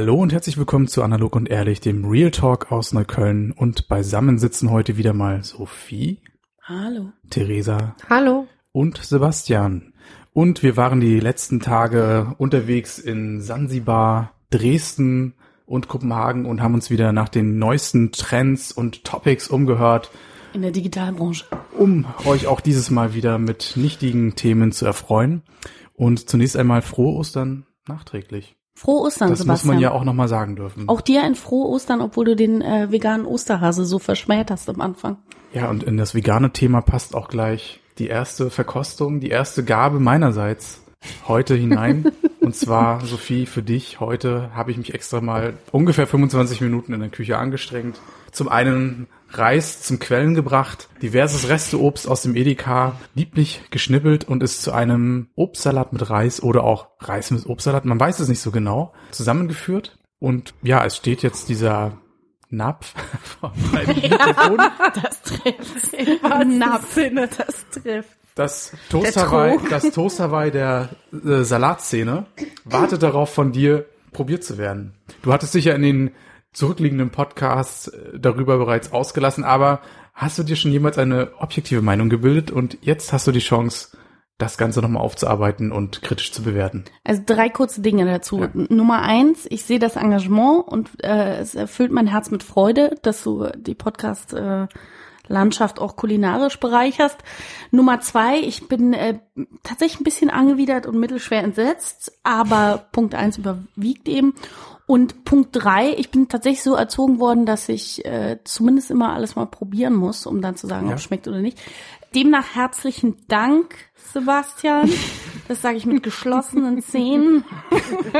Hallo und herzlich willkommen zu Analog und Ehrlich, dem Real Talk aus Neukölln. Und beisammen sitzen heute wieder mal Sophie, Hallo. Theresa Hallo. und Sebastian. Und wir waren die letzten Tage unterwegs in Sansibar, Dresden und Kopenhagen und haben uns wieder nach den neuesten Trends und Topics umgehört, In der Digitalbranche. um euch auch dieses Mal wieder mit nichtigen Themen zu erfreuen. Und zunächst einmal frohe Ostern nachträglich. Frohe Ostern, Das muss Sebastian. man ja auch nochmal sagen dürfen. Auch dir ein frohe Ostern, obwohl du den äh, veganen Osterhase so verschmäht hast am Anfang. Ja, und in das vegane Thema passt auch gleich die erste Verkostung, die erste Gabe meinerseits heute hinein. und zwar, Sophie, für dich. Heute habe ich mich extra mal ungefähr 25 Minuten in der Küche angestrengt. Zum einen Reis zum Quellen gebracht, diverses Resteobst aus dem Edeka, lieblich geschnippelt und ist zu einem Obstsalat mit Reis oder auch Reis mit Obstsalat, man weiß es nicht so genau, zusammengeführt. Und ja, es steht jetzt dieser Napf vor meinem Mikrofon. Das trifft. Im Sinne. Das trifft. Das Toast Hawaii, das Toast Hawaii der äh, Salatszene wartet darauf, von dir probiert zu werden. Du hattest dich ja in den zurückliegenden Podcasts äh, darüber bereits ausgelassen, aber hast du dir schon jemals eine objektive Meinung gebildet und jetzt hast du die Chance, das Ganze nochmal aufzuarbeiten und kritisch zu bewerten. Also drei kurze Dinge dazu. Nummer eins, ich sehe das Engagement und äh, es erfüllt mein Herz mit Freude, dass du die Podcast äh, Landschaft auch kulinarisch bereicherst. Nummer zwei, ich bin äh, tatsächlich ein bisschen angewidert und mittelschwer entsetzt, aber Punkt eins überwiegt eben. Und Punkt drei, ich bin tatsächlich so erzogen worden, dass ich äh, zumindest immer alles mal probieren muss, um dann zu sagen, Ja. ob es schmeckt oder nicht. Demnach herzlichen Dank, Sebastian. Das sage ich mit geschlossenen Zähnen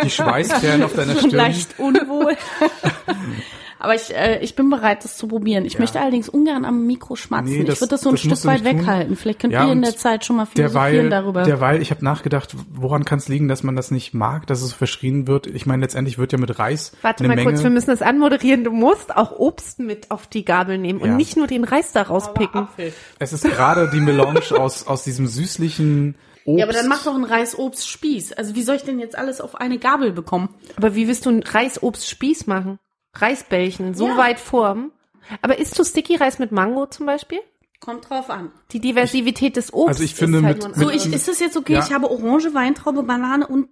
Die Schweißperlen auf deiner Stirn. leicht unwohl. Aber ich, äh, ich bin bereit, das zu probieren. Ich Ja. möchte allerdings ungern am Mikro schmatzen. Nee, das- ich würde das so ein das Stück weit weghalten. Vielleicht könnt Ja, ihr in der Zeit schon mal philosophieren Derweil, darüber. derweil, ich habe nachgedacht, woran kann es liegen, dass man das nicht mag, dass es verschrien wird. Ich meine, letztendlich wird ja mit Reis Warte eine mal Menge. kurz, wir müssen das anmoderieren. Du musst auch Obst mit auf die Gabel nehmen Ja. und nicht nur den Reis da rauspicken. Es ist gerade die Melange aus, aus diesem süßlichen Obst. ja, aber dann mach doch einen Reisobstspieß. Also wie soll ich denn jetzt alles auf eine Gabel bekommen? Aber wie willst du einen Reisobstspieß machen? Reisbällchen, so Ja. weit formen. Aber isst du Sticky Reis mit Mango zum Beispiel? Kommt drauf an. Die Diversität des Obstes Also ich finde ist halt mit- So, ich, ist es jetzt okay? Ja. Ich habe Orange, Weintraube, Banane und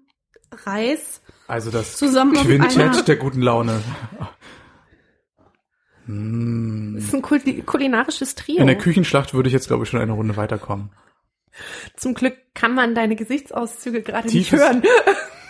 Reis. Also das Zusammen Quintett der guten Laune. Das ist ein kul- kulinarisches Trio. In der Küchenschlacht würde ich jetzt, glaube ich, schon eine Runde weiterkommen. Zum Glück kann man deine Gesichtsauszüge gerade nicht hören.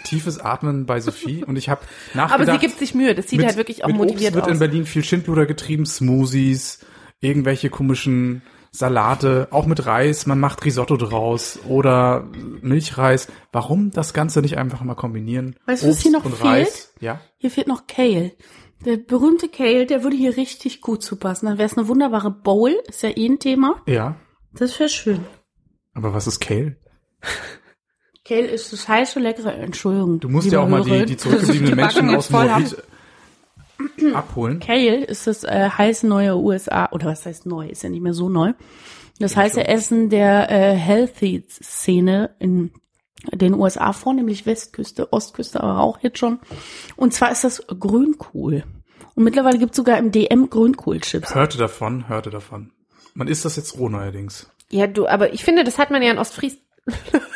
Tiefes Atmen bei Sophie und ich habe Aber nachgedacht. sie gibt sich Mühe. Das sieht mit, halt wirklich auch mit motiviert Obst wird in. Berlin viel Schindluder getrieben, Smoothies, irgendwelche komischen Salate, auch mit Reis, man macht Risotto draus oder Milchreis. Warum das Ganze nicht einfach mal kombinieren? Weißt du, was hier noch fehlt? Reis, ja. Hier fehlt noch Kale. Der berühmte Kale, der würde hier richtig gut zu passen. Dann wäre es eine wunderbare Bowl. Ist ja eh ein Thema. Ja, Das wäre schön. aber was ist Kale? Kale ist das heiße, leckere, Entschuldigung. Du musst ja auch mal die, die zurückgebliebenen Menschen aus haben. Moabit abholen. Kale ist das äh, heiße neue USA, oder was heißt neu, ist ja nicht mehr so neu. Das heiße Essen der äh, Healthy-Szene in den USA, vornehmlich Westküste, Ostküste, aber auch jetzt schon. Und zwar ist das Grünkohl. Und mittlerweile gibt es sogar im DM Grünkohlchips. Hörte davon, hörte davon. Man isst das jetzt roh neuerdings. Ja, du, aber ich finde, das hat man ja in Ostfries.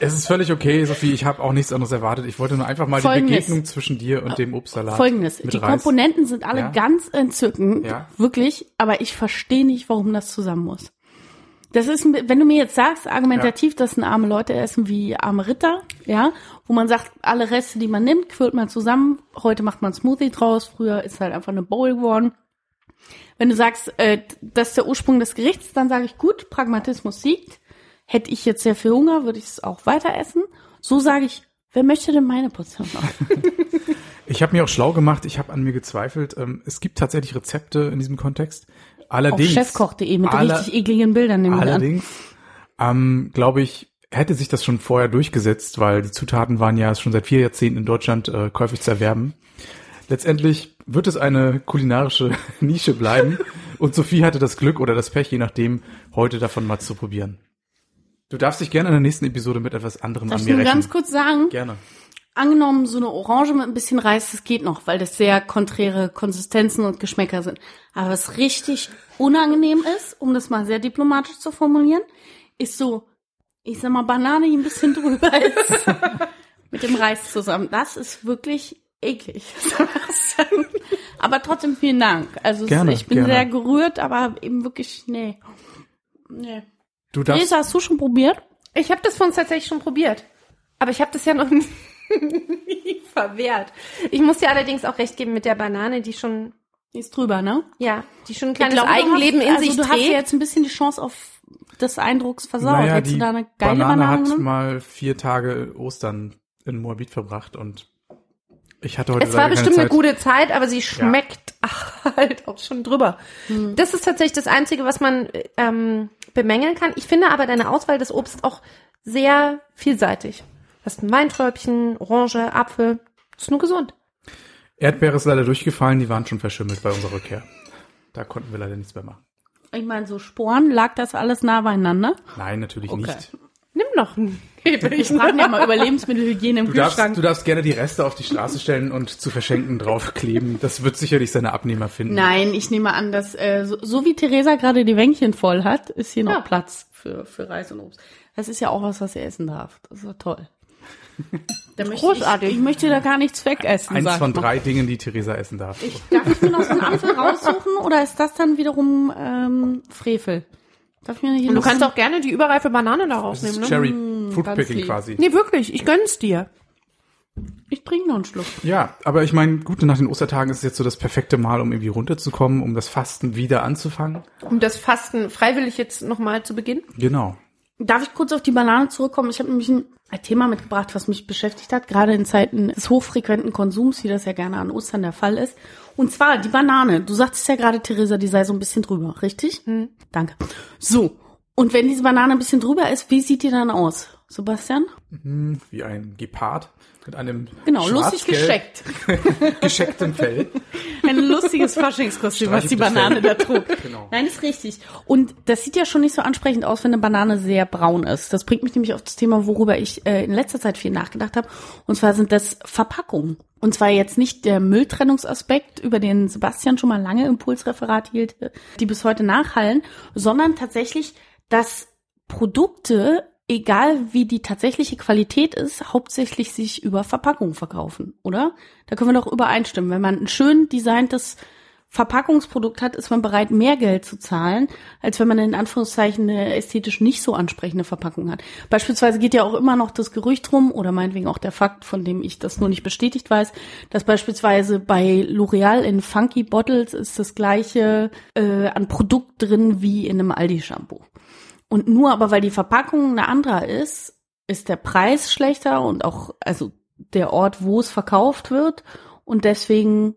Es ist völlig okay, Sophie. Ich habe auch nichts anderes erwartet. Ich wollte nur einfach mal Folgendes. die Begegnung zwischen dir und dem Obstsalat. Folgendes, die Reis. Komponenten sind alle Ja. ganz entzückend, Ja. wirklich, aber ich verstehe nicht, warum das zusammen muss. Das ist, wenn du mir jetzt sagst, argumentativ, das sind arme Leute essen wie arme Ritter, ja, wo man sagt, alle Reste, die man nimmt, quirlt man zusammen. Heute macht man Smoothie draus, früher ist halt einfach eine Bowl geworden. Wenn du sagst, äh, das ist der Ursprung des Gerichts, dann sage ich gut, Pragmatismus siegt. Hätte ich jetzt sehr viel Hunger, würde ich es auch weiter essen. So sage ich, wer möchte denn meine Portion noch? Ich habe mir auch schlau gemacht, ich habe an mir gezweifelt. Ähm, es gibt tatsächlich Rezepte in diesem Kontext. Allerdings, Auf chefkoch.de mit aller- richtig ekligen Bildern nehme ich an. allerdings, ähm, glaube ich, hätte sich das schon vorher durchgesetzt, weil die Zutaten waren ja schon seit vier Jahrzehnten in Deutschland äh, käufig zu erwerben. Letztendlich wird es eine kulinarische Nische bleiben und Sophie hatte das Glück oder das Pech, je nachdem, heute davon mal zu probieren. Du darfst dich gerne in der nächsten Episode mit etwas anderem Darf an ich mir rechnen. ganz kurz sagen, Gerne. angenommen, so eine Orange mit ein bisschen Reis, das geht noch, weil das sehr konträre Konsistenzen und Geschmäcker sind. Aber was richtig unangenehm ist, um das mal sehr diplomatisch zu formulieren, ist so, ich sag mal, Banane, die ein bisschen drüber ist. mit dem Reis zusammen. Das ist wirklich eklig. Aber trotzdem vielen Dank. Also Gerne, ich bin gerne. sehr gerührt, aber eben wirklich, nee. Nee. Du darfst, Lisa, hast du schon probiert? Ich habe das von uns tatsächlich schon probiert. Aber ich habe das ja noch nie verwehrt. Ich muss dir allerdings auch recht geben mit der Banane, die schon, Die ist drüber, ne? ja, die schon ein kleines glaube, du Eigenleben hast, in also sich du hast ja trägt. jetzt ein bisschen die Chance auf des Eindrucks versaut. naja, Hättest du da eine geile Banane, Banane, hat genommen? mal vier Tage Ostern in Moabit verbracht und ich hatte heute Es war bestimmt eine gute Zeit, aber sie schmeckt ach, halt auch schon drüber. Hm. Das ist tatsächlich das Einzige, was man ähm, bemängeln kann. Ich finde aber deine Auswahl des Obstes auch sehr vielseitig. Du hast ein Weinträubchen, Orange, Apfel. ist nur gesund. Erdbeere ist leider durchgefallen, die waren schon verschimmelt bei unserer Rückkehr. Da konnten wir leider nichts mehr machen. Ich meine, so Sporen, lag das alles nah beieinander? Nein, natürlich Okay. nicht. Nimm noch einen Ich frage ja mal über Lebensmittelhygiene im Du darfst, Kühlschrank. du darfst gerne die Reste auf die Straße stellen und zu verschenken draufkleben. Das wird sicherlich seine Abnehmer finden. Nein, ich nehme an, dass äh, so, so wie Theresa gerade die Wänkchen voll hat, ist hier noch Ja. Platz für, für Reis und Obst. Das ist ja auch was, was ihr essen darf. Das ist doch toll. Großartig. Ich, ich möchte da gar nichts wegessen. Eins von ich mal. drei Dingen, die Theresa essen darf. Darf ich mir noch so einen Apfel raussuchen oder ist das dann wiederum ähm, Frevel? Darf ich mir nicht Und du kannst auch gerne die überreife Banane da Das rausnehmen, ist ne? Cherry ganz Fruitpicking lieb. quasi. Nee, wirklich, ich gönn's dir. Ich trinke noch einen Schluck. Ja, aber ich meine, gut, nach den Ostertagen ist es jetzt so das perfekte Mal, um irgendwie runterzukommen, um das Fasten wieder anzufangen. Um das Fasten freiwillig jetzt nochmal zu beginnen. Genau. Darf ich kurz auf die Banane zurückkommen? Ich habe nämlich ein ein Thema mitgebracht, was mich beschäftigt hat, gerade in Zeiten des hochfrequenten Konsums, wie das ja gerne an Ostern der Fall ist. Und zwar die Banane. Du sagtest ja gerade, Theresa, die sei so ein bisschen drüber, richtig? Hm. Danke. So. Und wenn diese Banane ein bisschen drüber ist, wie sieht die dann aus? Sebastian? Wie ein Gepard mit einem Genau, lustig gescheckt. geschecktem Fell. Ein lustiges Faschingskostüm, was die Banane Fell. da trug. Genau. Nein, ist richtig. Und das sieht ja schon nicht so ansprechend aus, wenn eine Banane sehr braun ist. Das bringt mich nämlich auf das Thema, worüber ich äh, in letzter Zeit viel nachgedacht habe. Und zwar sind das Verpackungen. Und zwar jetzt nicht der Mülltrennungsaspekt, über den Sebastian schon mal lange Impulsreferat hielt, die bis heute nachhallen, sondern tatsächlich, dass Produkte, egal wie die tatsächliche Qualität ist, hauptsächlich sich über Verpackung verkaufen, oder? Da können wir doch übereinstimmen. Wenn man ein schön designtes Verpackungsprodukt hat, ist man bereit, mehr Geld zu zahlen, als wenn man in Anführungszeichen eine ästhetisch nicht so ansprechende Verpackung hat. Beispielsweise geht ja auch immer noch das Gerücht rum, oder meinetwegen auch der Fakt, von dem ich das nur nicht bestätigt weiß, dass beispielsweise bei L'Oreal in Funky Bottles ist das gleiche äh, an Produkt drin wie in einem Aldi-Shampoo. Und nur aber, weil die Verpackung eine andere ist, ist der Preis schlechter und auch, also der Ort, wo es verkauft wird. Und deswegen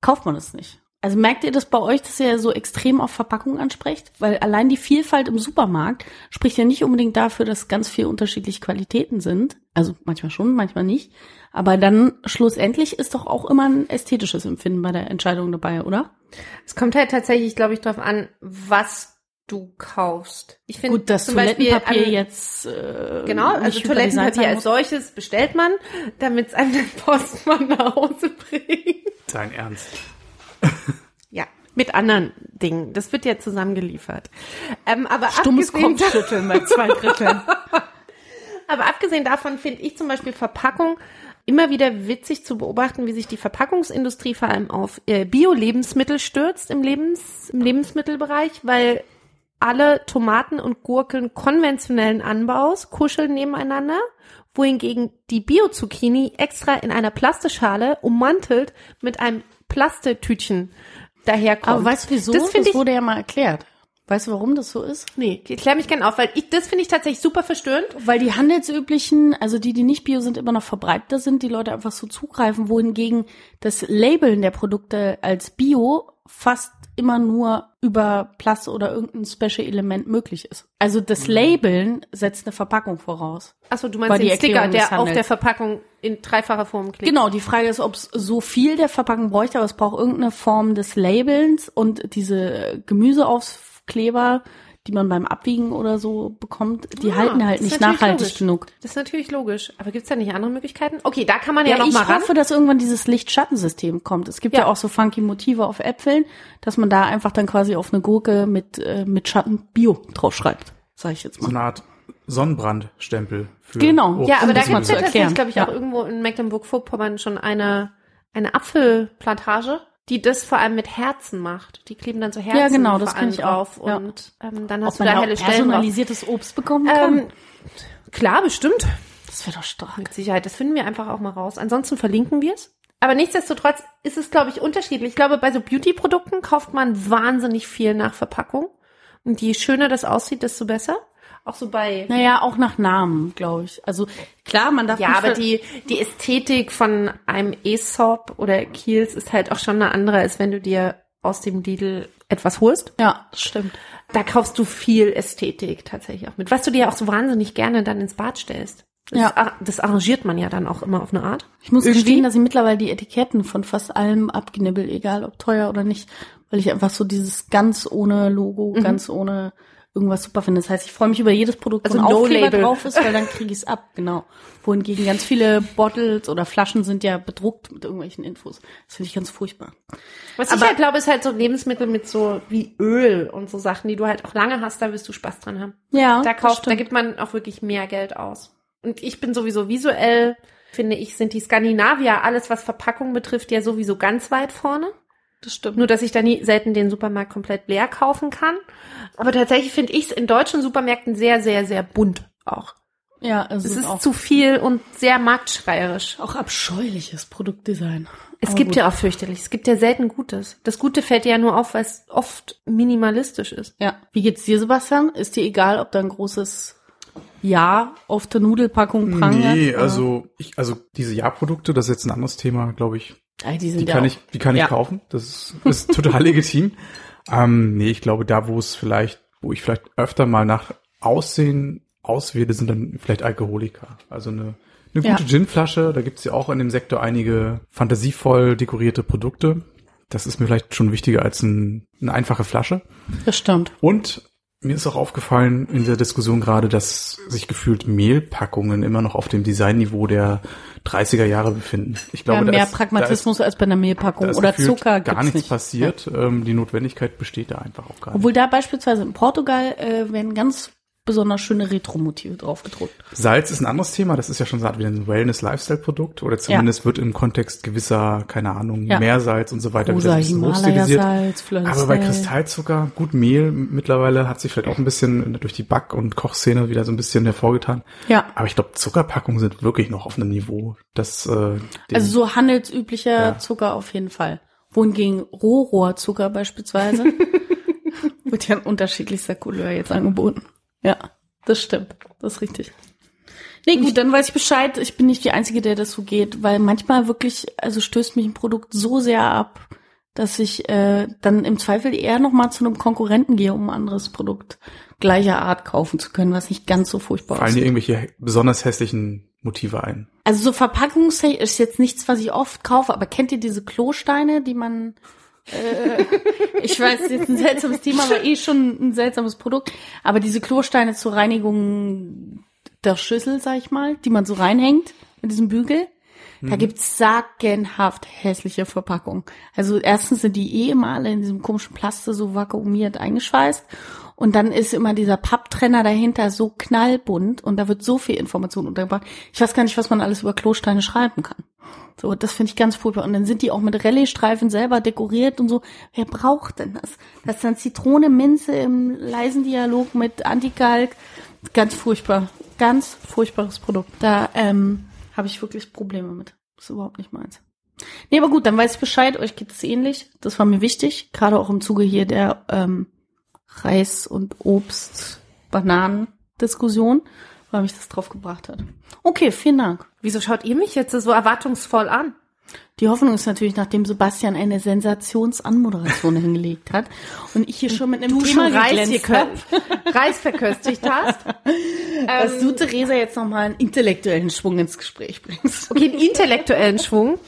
kauft man es nicht. Also merkt ihr das bei euch, dass ihr so extrem auf Verpackung ansprecht? Weil allein die Vielfalt im Supermarkt spricht ja nicht unbedingt dafür, dass ganz viel unterschiedliche Qualitäten sind. Also manchmal schon, manchmal nicht. Aber dann schlussendlich ist doch auch immer ein ästhetisches Empfinden bei der Entscheidung dabei, oder? Es kommt halt tatsächlich, glaube ich, darauf an, was du kaufst. Ich finde Gut, das zum Beispiel Toilettenpapier an- jetzt. Äh, Genau, also Toilettenpapier als solches bestellt man, damit es einem der Postmann nach Hause bringt. Dein Ernst. Ja, mit anderen Dingen. Das wird ja zusammengeliefert. Ähm, aber Stummes abgesehen, Kopfschütteln bei zwei Dritteln. aber abgesehen davon finde ich zum Beispiel Verpackung immer wieder witzig zu beobachten, wie sich die Verpackungsindustrie vor allem auf äh, Bio-Lebensmittel stürzt im, Lebens, im Lebensmittelbereich, weil alle Tomaten und Gurken konventionellen Anbaus kuscheln nebeneinander, wohingegen die Bio-Zucchini extra in einer Plastischale ummantelt mit einem Plastetütchen daherkommt. Aber weißt du wieso? Das ich wurde ja mal erklärt. Weißt du, warum das so ist? Nee, klär mich gerne auf, weil ich, das finde ich tatsächlich super verstörend. Weil die handelsüblichen, also die, die nicht bio sind, immer noch verbreiteter sind, die Leute einfach so zugreifen, wohingegen das Labeln der Produkte als bio fast immer nur über Plus oder irgendein Special-Element möglich ist. Also das Mhm. Labeln setzt eine Verpackung voraus. Achso, du meinst den Sticker, der auf der Verpackung in dreifacher Form klebt. Genau, die Frage ist, ob es so viel der Verpackung bräuchte, aber es braucht irgendeine Form des Labelns und diese Gemüseaufkleber, die man beim Abwiegen oder so bekommt, die Ah, halten halt nicht nachhaltig logisch. genug. Das ist natürlich logisch. Aber gibt's da nicht andere Möglichkeiten? Okay, da kann man ja, Ja, noch ich mal ran. hoffe, dass irgendwann dieses Licht-Schattensystem kommt. Es gibt ja. Ja. auch so funky Motive auf Äpfeln, dass man da einfach dann quasi auf eine Gurke mit, äh, mit Schatten Bio draufschreibt, sag ich jetzt So mal. eine Art Sonnenbrandstempel. Für Genau. Obst. Ja, aber um da gibt's ja tatsächlich, glaube ich, Ja. auch irgendwo in Mecklenburg-Vorpommern schon eine, eine Apfelplantage, die das vor allem mit Herzen macht. Die kleben dann so Herzen Ja, genau, das kenn ich auch. drauf Ja. und ähm, dann Ob hast du man da helle auch Stellen personalisiertes Obst bekommen kann. Ähm, klar, bestimmt. das wäre doch stark. Mit Sicherheit. Das finden wir einfach auch mal raus. Ansonsten verlinken wir es. Aber nichtsdestotrotz ist es, glaube ich, unterschiedlich. Ich glaube, bei so Beauty-Produkten kauft man wahnsinnig viel nach Verpackung. Und je schöner das aussieht, desto besser. Auch so bei Naja, auch nach Namen, glaube ich. Also klar, man darf Ja, aber die, die Ästhetik von einem Aesop oder Kiehl's ist halt auch schon eine andere, als wenn du dir aus dem Lidl etwas holst. Ja, stimmt. Da kaufst du viel Ästhetik tatsächlich auch mit, was du dir auch so wahnsinnig gerne dann ins Bad stellst. Das, Ja. das arrangiert man ja dann auch immer auf eine Art. Ich muss Irgendwie? gestehen, dass ich mittlerweile die Etiketten von fast allem abgenibbel, egal ob teuer oder nicht, weil ich einfach so dieses ganz ohne Logo, Mhm. ganz ohne irgendwas super finde. Das heißt, ich freue mich über jedes Produkt, Also wo ein No Aufkleber Label. drauf ist, weil dann kriege ich es ab, genau. Wohingegen ganz viele Bottles oder Flaschen sind ja bedruckt mit irgendwelchen Infos. Das finde ich ganz furchtbar. Was ich Aber- halt glaube, ist halt so Lebensmittel mit so wie Öl und so Sachen, die du halt auch lange hast, da wirst du Spaß dran haben. Ja, Da kauft, da gibt man auch wirklich mehr Geld aus. Und ich bin sowieso visuell, finde ich, sind die Skandinavier, alles was Verpackung betrifft, ja sowieso ganz weit vorne. Das stimmt. Nur, dass ich da nie selten den Supermarkt komplett leer kaufen kann. Aber tatsächlich finde ich es in deutschen Supermärkten sehr, sehr, sehr bunt auch. Ja, es, Es ist, zu viel und sehr marktschreierisch. auch abscheuliches Produktdesign. Es Aber gibt gut. ja auch fürchterlich. Es gibt ja selten Gutes. Das Gute fällt dir ja nur auf, weil es oft minimalistisch ist. Ja. Wie geht's dir, Sebastian? Ist dir egal, ob da ein großes Ja auf der Nudelpackung prangert? Nee, also ich, also diese Ja-Produkte, das ist jetzt ein anderes Thema, glaube ich. Die Die ja kann auch- ich, die kann ich Ja. kaufen. Das ist, ist total legitim. Ähm, nee, ich glaube, da, wo es vielleicht, wo ich vielleicht öfter mal nach Aussehen auswähle, sind dann vielleicht Alkoholiker. Also eine, eine Ja. gute Ginflasche, da gibt's ja auch in dem Sektor einige fantasievoll dekorierte Produkte. Das ist mir vielleicht schon wichtiger als ein, eine einfache Flasche. Das stimmt. Und mir ist auch aufgefallen in der Diskussion gerade, dass sich gefühlt Mehlpackungen immer noch auf dem Designniveau der 30er Jahre befinden. Ich glaube, ja, da mehr ist, Pragmatismus als bei einer da Mehlpackung ist, da oder ist Zucker gar nichts nicht. passiert. Ähm, die Notwendigkeit besteht da einfach auch gar nicht. Obwohl da beispielsweise in Portugal äh, werden ganz besonders schöne Retro-Motive draufgedruckt. Salz ist ein anderes Thema. Das ist ja schon so eine Art wie ein Wellness-Lifestyle-Produkt oder zumindest wird im Kontext gewisser, keine Ahnung, Ja. Meersalz und so weiter Rosa wieder de Aber bei. Kristallzucker, gut Mehl mittlerweile hat sich vielleicht auch ein bisschen durch die Back- und Kochszene wieder so ein bisschen hervorgetan. Ja. Aber ich glaube, Zuckerpackungen sind wirklich noch auf einem Niveau, das äh, Also so handelsüblicher Ja. Zucker auf jeden Fall. Wohingegen Rohrohrzucker beispielsweise wird ja in unterschiedlichster Couleur jetzt angeboten. Ja, das stimmt. Das ist richtig. Nee, gut, dann weiß ich Bescheid. Ich bin nicht die Einzige, der das so geht, weil manchmal wirklich, also stößt mich ein Produkt so sehr ab, dass ich äh, dann im Zweifel eher noch mal zu einem Konkurrenten gehe, um ein anderes Produkt gleicher Art kaufen zu können, was nicht ganz so furchtbar fallen dir ist. irgendwelche besonders hässlichen Motive ein. Also so verpackungstechnisch ist jetzt nichts, was ich oft kaufe, aber kennt ihr diese Klosteine, die man äh, ich weiß, das ist jetzt ein seltsames Thema, aber eh schon ein seltsames Produkt. Aber diese Klosteine zur Reinigung der Schüssel, sag ich mal, die man so reinhängt mit diesem Bügel, da gibt's sagenhaft hässliche Verpackungen. Also erstens sind die eh immer alle in diesem komischen Plaste so vakuumiert eingeschweißt. Und dann ist immer dieser Papptrenner dahinter so knallbunt und da wird so viel Information untergebracht. Ich weiß gar nicht, was man alles über Klosteine schreiben kann. So, das finde ich ganz furchtbar. Und dann sind die auch mit Rallye-Streifen selber dekoriert und so. Wer braucht denn das? Das ist dann Zitrone, Minze im leisen Dialog mit Antikalk. Ganz furchtbar. Ganz furchtbares Produkt. Da ähm, habe ich wirklich Probleme mit. Das ist überhaupt nicht meins. Nee, aber gut, dann weiß ich Bescheid. Euch geht es ähnlich. Das war mir wichtig. Gerade auch im Zuge hier der ähm, Reis und Obst, Bananen Diskussion, weil mich das drauf gebracht hat. Okay, vielen Dank. Wieso schaut ihr mich jetzt so erwartungsvoll an? Die Hoffnung ist natürlich, nachdem Sebastian eine Sensationsanmoderation hingelegt hat und ich hier schon mit einem Du Thema Reis, Reis verköstigt hast. dass du, Theresa, jetzt nochmal einen intellektuellen Schwung ins Gespräch bringst. Okay, einen intellektuellen Schwung.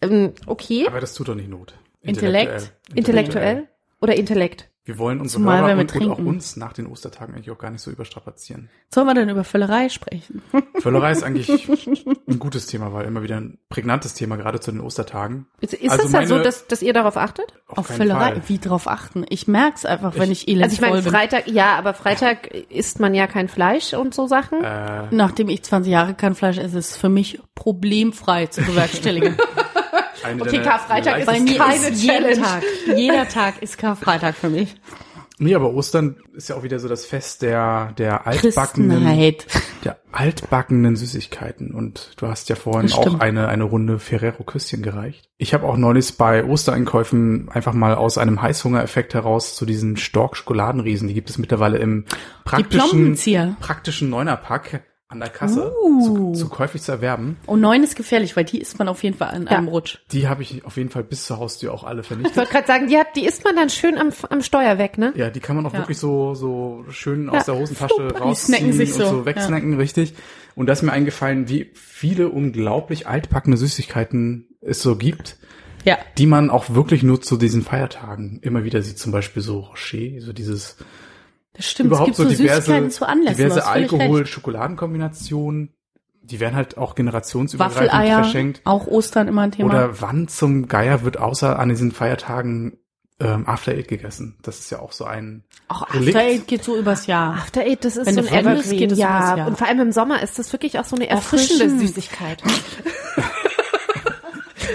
Ähm, okay, Aber das tut doch nicht Not. Intellekt? intellektuell oder Intellekt? Wir wollen unsere Zumal, Hörer und, und auch uns nach den Ostertagen eigentlich auch gar nicht so überstrapazieren. Sollen wir denn über Völlerei sprechen? Völlerei ist eigentlich ein gutes Thema, weil immer wieder ein prägnantes Thema, gerade zu den Ostertagen. Ist, ist Also das ja so, meine- dass, dass ihr darauf achtet? Auf keinen Völlerei? Fall. Wie drauf achten? Ich merk's einfach, wenn ich elend Also ich meine. Freitag, ja, aber Freitag isst man ja kein Fleisch und so Sachen. Äh, Nachdem ich 20 Jahre kein Fleisch esse, ist es für mich problemfrei zu bewerkstelligen. Eine Okay, Karfreitag ist Bei mir keine ist jeden. Tag, jeder Tag ist Karfreitag für mich. Nee, aber Ostern ist ja auch wieder so das Fest der, der altbackenen, der altbackenen Süßigkeiten. Und du hast ja vorhin auch eine, eine Runde Ferrero-Küsschen gereicht. Ich habe auch neulich bei Ostereinkäufen einfach mal aus einem Heißhungereffekt heraus zu diesen Stork-Schokoladenriesen, die gibt es mittlerweile im praktischen, praktischen Neunerpack an der Kasse Uh. zu, zu käuflich zu erwerben. Und neun ist gefährlich, weil die isst man auf jeden Fall an Ja. einem Rutsch. Die habe ich auf jeden Fall bis zur Haustür auch alle Ich vernichtet. wollte gerade sagen, die, hat, die isst man dann schön am, am Steuer weg, ne? Ja, die kann man auch Ja. wirklich so, so schön Ja. aus der Hosentasche Flupp, die rausziehen snacken sich und so, so wegsnacken, richtig. Und da ist mir eingefallen, wie viele unglaublich altbackene Süßigkeiten es so gibt, Ja. die man auch wirklich nur zu diesen Feiertagen immer wieder sieht. Zum Beispiel so Rocher, so dieses Das stimmt. überhaupt es gibt so so, diverse, Süßigkeiten zu Anlässen. diverse. Alkohol-Schokoladenkombinationen. Die werden halt auch generationsübergreifend Waffeleier, verschenkt. auch Ostern immer ein Thema. Oder wann zum Geier wird außer an diesen Feiertagen ähm, After Eight gegessen? Das ist ja auch so ein auch Relikt. After Eight geht so übers Jahr. After Eight, das ist Wenn so ein Evergreen. geht es übers ja, Jahr. und vor allem im Sommer ist das wirklich auch so eine erfrischende Erfrischend. Süßigkeit.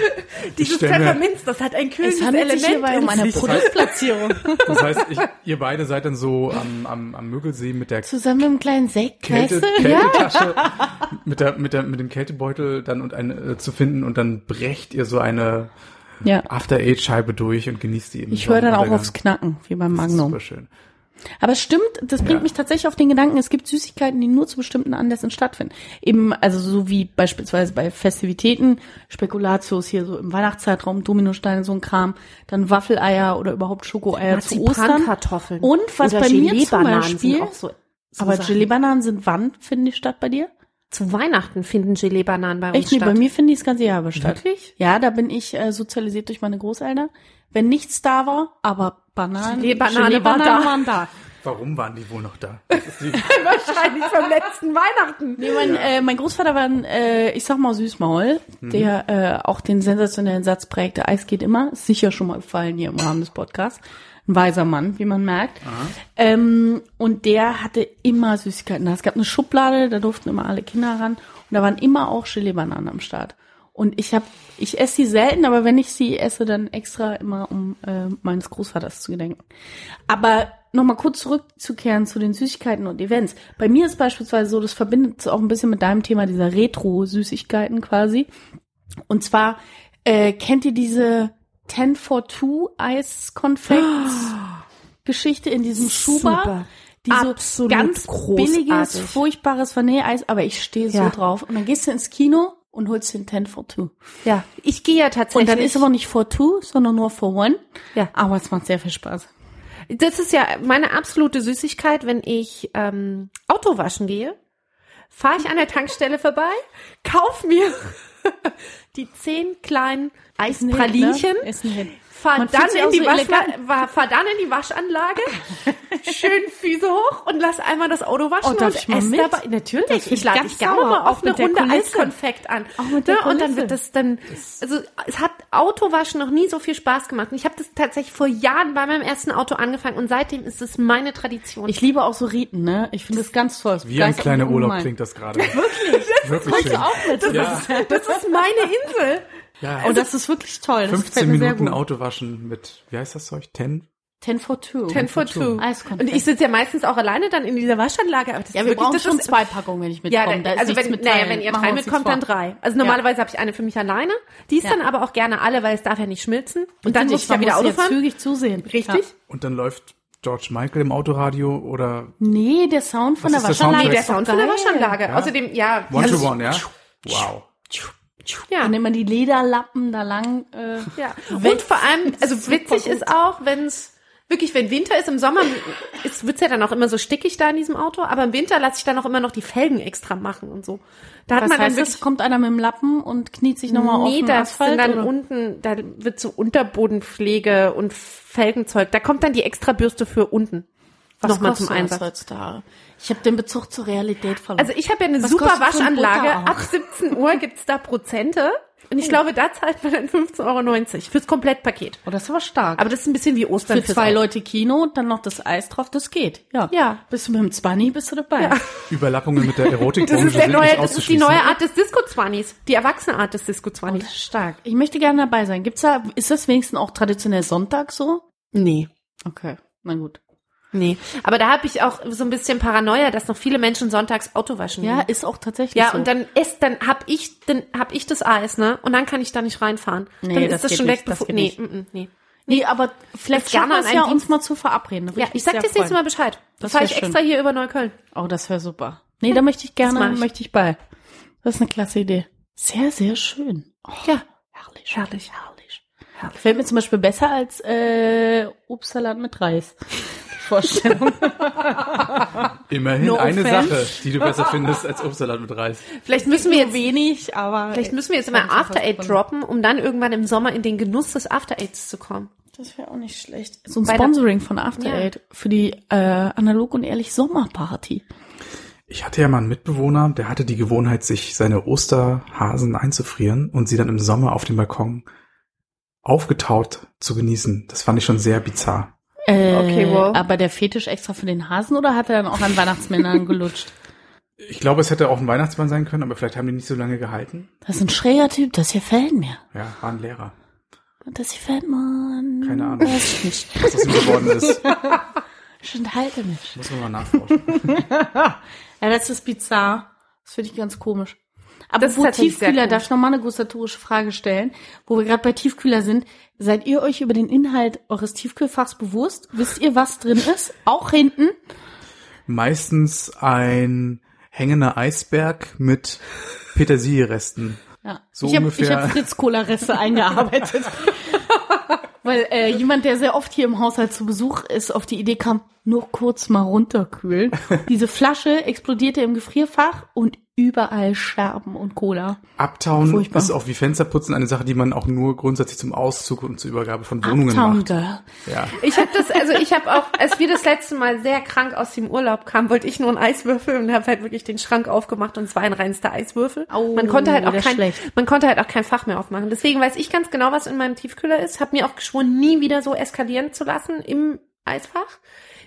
Dieses Pfefferminz, das hat ein Es kühlendes handelt sich Element hierbei um in eine. Produktplatzierung. Das heißt, ich, ihr beide seid dann so am, am, am Mögelsee mit der Zusammen mit einem kleinen Sekt, Kälte, weißt du? Kältetasche, mit, der, mit, der, mit dem Kältebeutel dann und eine, äh, zu finden und dann brecht ihr so eine Ja. After-Eight-Scheibe durch und genießt die im Ich höre dann auch aufs Knacken, wie beim Das ist Magnum. Super schön. Aber es stimmt, das bringt Ja. mich tatsächlich auf den Gedanken, es gibt Süßigkeiten, die nur zu bestimmten Anlässen stattfinden. Eben, also so wie beispielsweise bei Festivitäten, Spekulatius hier so im Weihnachtszeitraum, Dominosteine, so ein Kram, dann Waffeleier oder überhaupt Schokoeier zu Ostern. Und was Oder bei mir zum Beispiel, so, so aber. Gelee-Bananen sind wann, finden die statt bei dir? Zu Weihnachten finden Gelee-Bananen bei uns Echt? Nee, statt. bei mir finden die das ganze Jahr statt. Wirklich? Ja, da bin ich äh, sozialisiert durch meine Großeltern. Wenn nichts da war, aber Bananen, Gelee-Banane war da. waren da. Warum waren die wohl noch da? Wahrscheinlich vom letzten Weihnachten. Nee, mein, äh, mein Großvater war ein, äh, ich sag mal, Süßmaul, der äh, auch den sensationellen Satz prägte, Eis geht immer. Ist sicher schon mal gefallen hier im Rahmen des Podcasts. Ein weiser Mann, wie man merkt. Ähm, und der hatte immer Süßigkeiten. da. Es gab eine Schublade, da durften immer alle Kinder ran. Und da waren immer auch Gelee-Bananen am Start. Und ich habe, ich esse sie selten, aber wenn ich sie esse, dann extra immer, um äh, meines Großvaters zu gedenken. Aber nochmal kurz zurückzukehren zu den Süßigkeiten und Events. Bei mir ist beispielsweise so, das verbindet auch ein bisschen mit deinem Thema dieser Retro-Süßigkeiten quasi. Und zwar, äh, kennt ihr diese 10 for 2 Eiskonfekts Geschichte in diesem Schuber? Die so Absolut ganz billiges, großartig. furchtbares Vanilleeis, aber ich stehe so Ja. drauf. Und dann gehst du ins Kino und holst den 10 for 2. Ja, ich gehe ja tatsächlich. Und dann ist aber nicht for 2, sondern nur for 1. Ja. Aber es macht sehr viel Spaß. Das ist ja meine absolute Süßigkeit, wenn ich ähm, Auto waschen gehe, fahre ich an der Tankstelle vorbei, kauf mir die zehn kleinen Eispralinchen, Ne? Ist ein Hit. Fahr dann in die so Waschla fahr dann in die Waschanlage, schön Füße hoch und lass einmal das Auto waschen Oh, darf und ich mal ess mit? dabei. Das Natürlich, ich lade ganz dich gerne mal auf eine Runde. Eiskonfekt an. Auch mit der Ne, Und dann wird das dann, also es hat Autowaschen noch nie so viel Spaß gemacht. Und ich habe das tatsächlich vor Jahren bei meinem ersten Auto angefangen und seitdem ist es meine Tradition. Ich liebe auch so Riten, ne? Ich finde das ganz toll. Das wie ein kleiner Urlaub klingt das gerade. Wirklich? Wirklich schön. auch mit. Ja, das ist meine Insel. Ja. Und das ist wirklich toll. Das 15 gefällt mir sehr Minuten. Auto waschen mit, wie heißt das Zeug? 10? 10 for 2. 10 for two. Eiskonfekt. Und ich sitze ja meistens auch alleine dann in dieser Waschanlage. Aber das ja, wir wirklich, brauchen das schon ist, zwei Packungen, wenn ich Ja, mitkomme. dann, da also wenn, mit naja, wenn ihr drei mitkommt, dann drei. Also normalerweise habe ich eine für mich alleine. Die ist Ja. dann aber auch gerne alle, weil es darf ja nicht schmilzen. Und dann Richtig, muss ich ja wieder Auto fahren. zügig zusehen. Richtig. Ja. Und dann läuft George Michael im Autoradio oder Nee, der Sound von der Waschanlage. Nee, der Sound von der. Waschanlage. Ja? Außerdem, ja. One also- to One, ja? Wow. Ja. Dann immer die Lederlappen da lang. Äh, Ja. Und vor allem, also witzig ist auch, wenn es wirklich, wenn Winter ist, im Sommer ist, wird's ja dann auch immer so stickig da in diesem Auto, aber im Winter lasse ich dann auch immer noch die Felgen extra machen und so. Da hat was man dann wirklich das? Kommt einer mit dem Lappen und kniet sich nochmal auf Nee, den das Asphalt? sind dann oder? unten, da wird so Unterbodenpflege und Felgenzeug. Da kommt dann die Extrabürste für unten nochmal zum Einsatz. heutzutage? Ich habe den Bezug zur Realität verloren. Also ich habe ja eine Was super Waschanlage. Ab 17 Uhr gibt's da Prozente. Und ich glaube, da zahlt man dann 15,90 Euro fürs Komplettpaket. oh, das ist aber stark. Aber das ist ein bisschen wie Ostern für zwei. Leute Kino und dann noch das Eis drauf, das geht. Ja. Ja. Bist du mit dem Zwanni, bist du dabei. Überlappungen mit der Erotikbranche Das ist, der neue, das ist die neue Art des Disco-Zwannis. Die erwachsene Art des Oh, Disco-Zwannis. ist stark. Ich möchte gerne dabei sein. Gibt's da, ist das wenigstens auch traditionell Sonntag so? Nee. Okay, na gut. Nee. Aber da habe ich auch so ein bisschen Paranoia, dass noch viele Menschen sonntags Auto waschen. Ja, ist auch tatsächlich Ja, so. und dann ist, dann hab ich, dann hab ich das Eis, ne? Und dann kann ich da nicht reinfahren. Nee, dann das ist das schon nicht, weg, das bevor, geht nee, nicht. mm, mm, nee. Nee, aber vielleicht Das gerne schaffen wir es ja, Dienst- uns mal zu verabreden. Ja, ich sag dir das nächste. Mal Bescheid. Da Das fahre ich schön. extra hier über Neukölln. Oh, das wäre super. Nee, da möchte ich gerne, ich. möchte ich bei. Das ist eine klasse Idee. Sehr, sehr schön. Oh, Ja. herrlich, herrlich, herrlich. Gefällt mir zum Beispiel besser als äh, Obstsalat mit Reis. Vorstellung. Immerhin No eine offense. Sache, die du besser findest als Obstsalat mit Reis. Vielleicht müssen wir jetzt, wenig, aber vielleicht müssen wir jetzt immer After Eight droppen, um dann irgendwann im Sommer in den Genuss des After Eights zu kommen. Das wäre auch nicht schlecht. So ein Bei Sponsoring von After Ja. Eight für die äh, analog und ehrlich Sommerparty. Ich hatte ja mal einen Mitbewohner, der hatte die Gewohnheit, sich seine Osterhasen einzufrieren und sie dann im Sommer auf dem Balkon aufgetaut zu genießen. Das fand ich schon sehr bizarr. Äh, Okay, wow. Aber der Fetisch extra für den Hasen oder hat er dann auch an Weihnachtsmännern gelutscht? Ich glaube, es hätte auch ein Weihnachtsmann sein können, aber vielleicht haben die nicht so lange gehalten. Das ist ein schräger Typ, das gefällt mir. Ja, war ein Lehrer. Das gefällt mir. Keine Ahnung. Weiß ich nicht. Was aus ihm geworden ist, Ich enthalte mich. muss man mal nachforschen. Ja, das ist bizarr. Das finde ich ganz komisch. Aber Das wo Tiefkühler, darf ich noch mal eine gustatorische Frage stellen? Wo wir gerade bei Tiefkühler sind, seid ihr euch über den Inhalt eures Tiefkühlfachs bewusst? Wisst ihr, was drin ist? Auch hinten? Meistens ein hängender Eisberg mit Petersilieresten. Ja. So ich habe hab Fritz-Cola-Reste eingearbeitet. Weil äh, jemand, der sehr oft hier im Haushalt zu Besuch ist, auf die Idee kam, nur kurz mal runterkühlen. Diese Flasche explodierte im Gefrierfach und überall Scherben und Cola. Abtauen Furchtbar. ist auch wie Fensterputzen eine Sache, die man auch nur grundsätzlich zum Auszug und zur Übergabe von Wohnungen Uptown macht. Girl. Ja. Ich habe das, also ich habe auch, als wir das letzte Mal sehr krank aus dem Urlaub kamen, wollte ich nur einen Eiswürfel und habe halt wirklich den Schrank aufgemacht und es war ein reinster Eiswürfel. Au, man konnte halt auch kein, schlecht. man konnte halt auch kein Fach mehr aufmachen. Deswegen weiß ich ganz genau, was in meinem Tiefkühler ist. Habe mir auch geschworen, nie wieder so eskalieren zu lassen im Eisfach.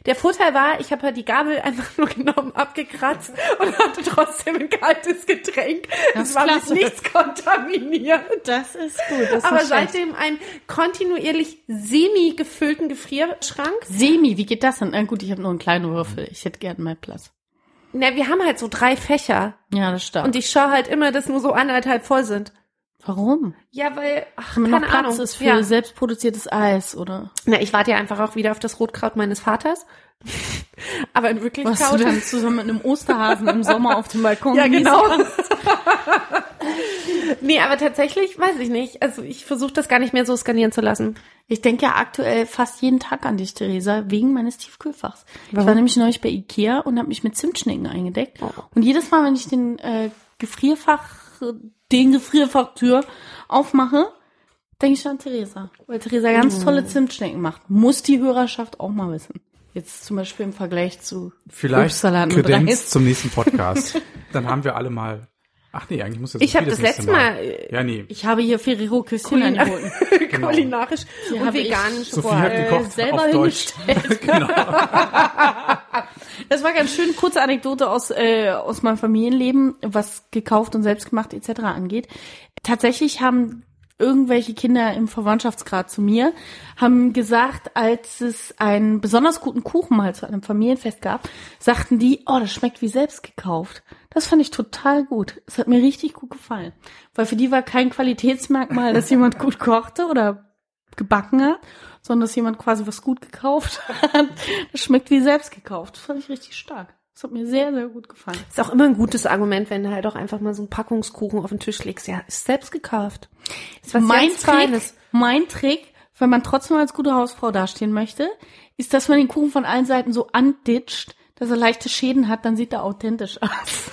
Der Vorteil war, ich habe halt die Gabel einfach nur genommen, abgekratzt und hatte trotzdem ein kaltes Getränk. Das Es war mit klasse. nichts kontaminiert. Das ist gut. Das Aber seitdem einen kontinuierlich semi gefüllten Gefrierschrank. Semi, wie geht das denn? Na gut, ich habe nur einen kleinen Würfel. Ich hätte gerne mehr Platz. Na, wir haben halt so drei Fächer. Ja, das stimmt. Und ich schaue halt immer, dass nur so anderthalb voll sind. Warum? Ja, weil, ach, keine noch Platz Ahnung. ist für ja. selbstproduziertes Eis, oder? Na, ich warte ja einfach auch wieder auf das Rotkraut meines Vaters. Aber in Was Wirklichkeit. du dann zusammen mit einem Osterhasen im Sommer auf dem Balkon ja, genau. nee, aber tatsächlich weiß ich nicht. Also ich versuche das gar nicht mehr so skanieren zu lassen. Ich denke ja aktuell fast jeden Tag an dich, Theresa, wegen meines Tiefkühlfachs. Ich Warum? war nämlich neulich bei Ikea und habe mich mit Zimtschnecken eingedeckt. Oh. Und jedes Mal, wenn ich den äh, Gefrierfach, den Gefrierfachtür aufmache, denke ich an Theresa. Weil Theresa ganz tolle Zimtschnecken macht. Muss die Hörerschaft auch mal wissen. Jetzt zum Beispiel im Vergleich zu Vielleicht Kredenz zum nächsten Podcast. Dann haben wir alle mal. Ach nee, eigentlich muss das Ich habe das letzte Mal Ja, nee. Ich habe hier Ferrero Küsschen angeboten. Genau. kulinarisch und habe ich veganen Sophie hat gekocht selber auf Deutsch. genau. Das war ganz schön, kurze Anekdote aus, äh, aus meinem Familienleben, was gekauft und selbstgemacht etc. angeht. Tatsächlich haben irgendwelche Kinder im Verwandtschaftsgrad zu mir, haben gesagt, als es einen besonders guten Kuchen mal zu einem Familienfest gab, sagten die, oh, das schmeckt wie selbst gekauft. Das fand ich total gut. Es hat mir richtig gut gefallen. Weil für die war kein Qualitätsmerkmal, dass jemand gut kochte oder gebacken hat, sondern dass jemand quasi was gut gekauft hat. Das schmeckt wie selbst gekauft. Das fand ich richtig stark. Das hat mir sehr, sehr gut gefallen. Ist auch immer ein gutes Argument, wenn du halt auch einfach mal so einen Packungskuchen auf den Tisch legst. Ja, ist selbst gekauft. Ist was mein Trick, Feines. mein Trick, wenn man trotzdem als gute Hausfrau dastehen möchte, ist, dass man den Kuchen von allen Seiten so anditscht, dass er leichte Schäden hat, dann sieht er authentisch aus.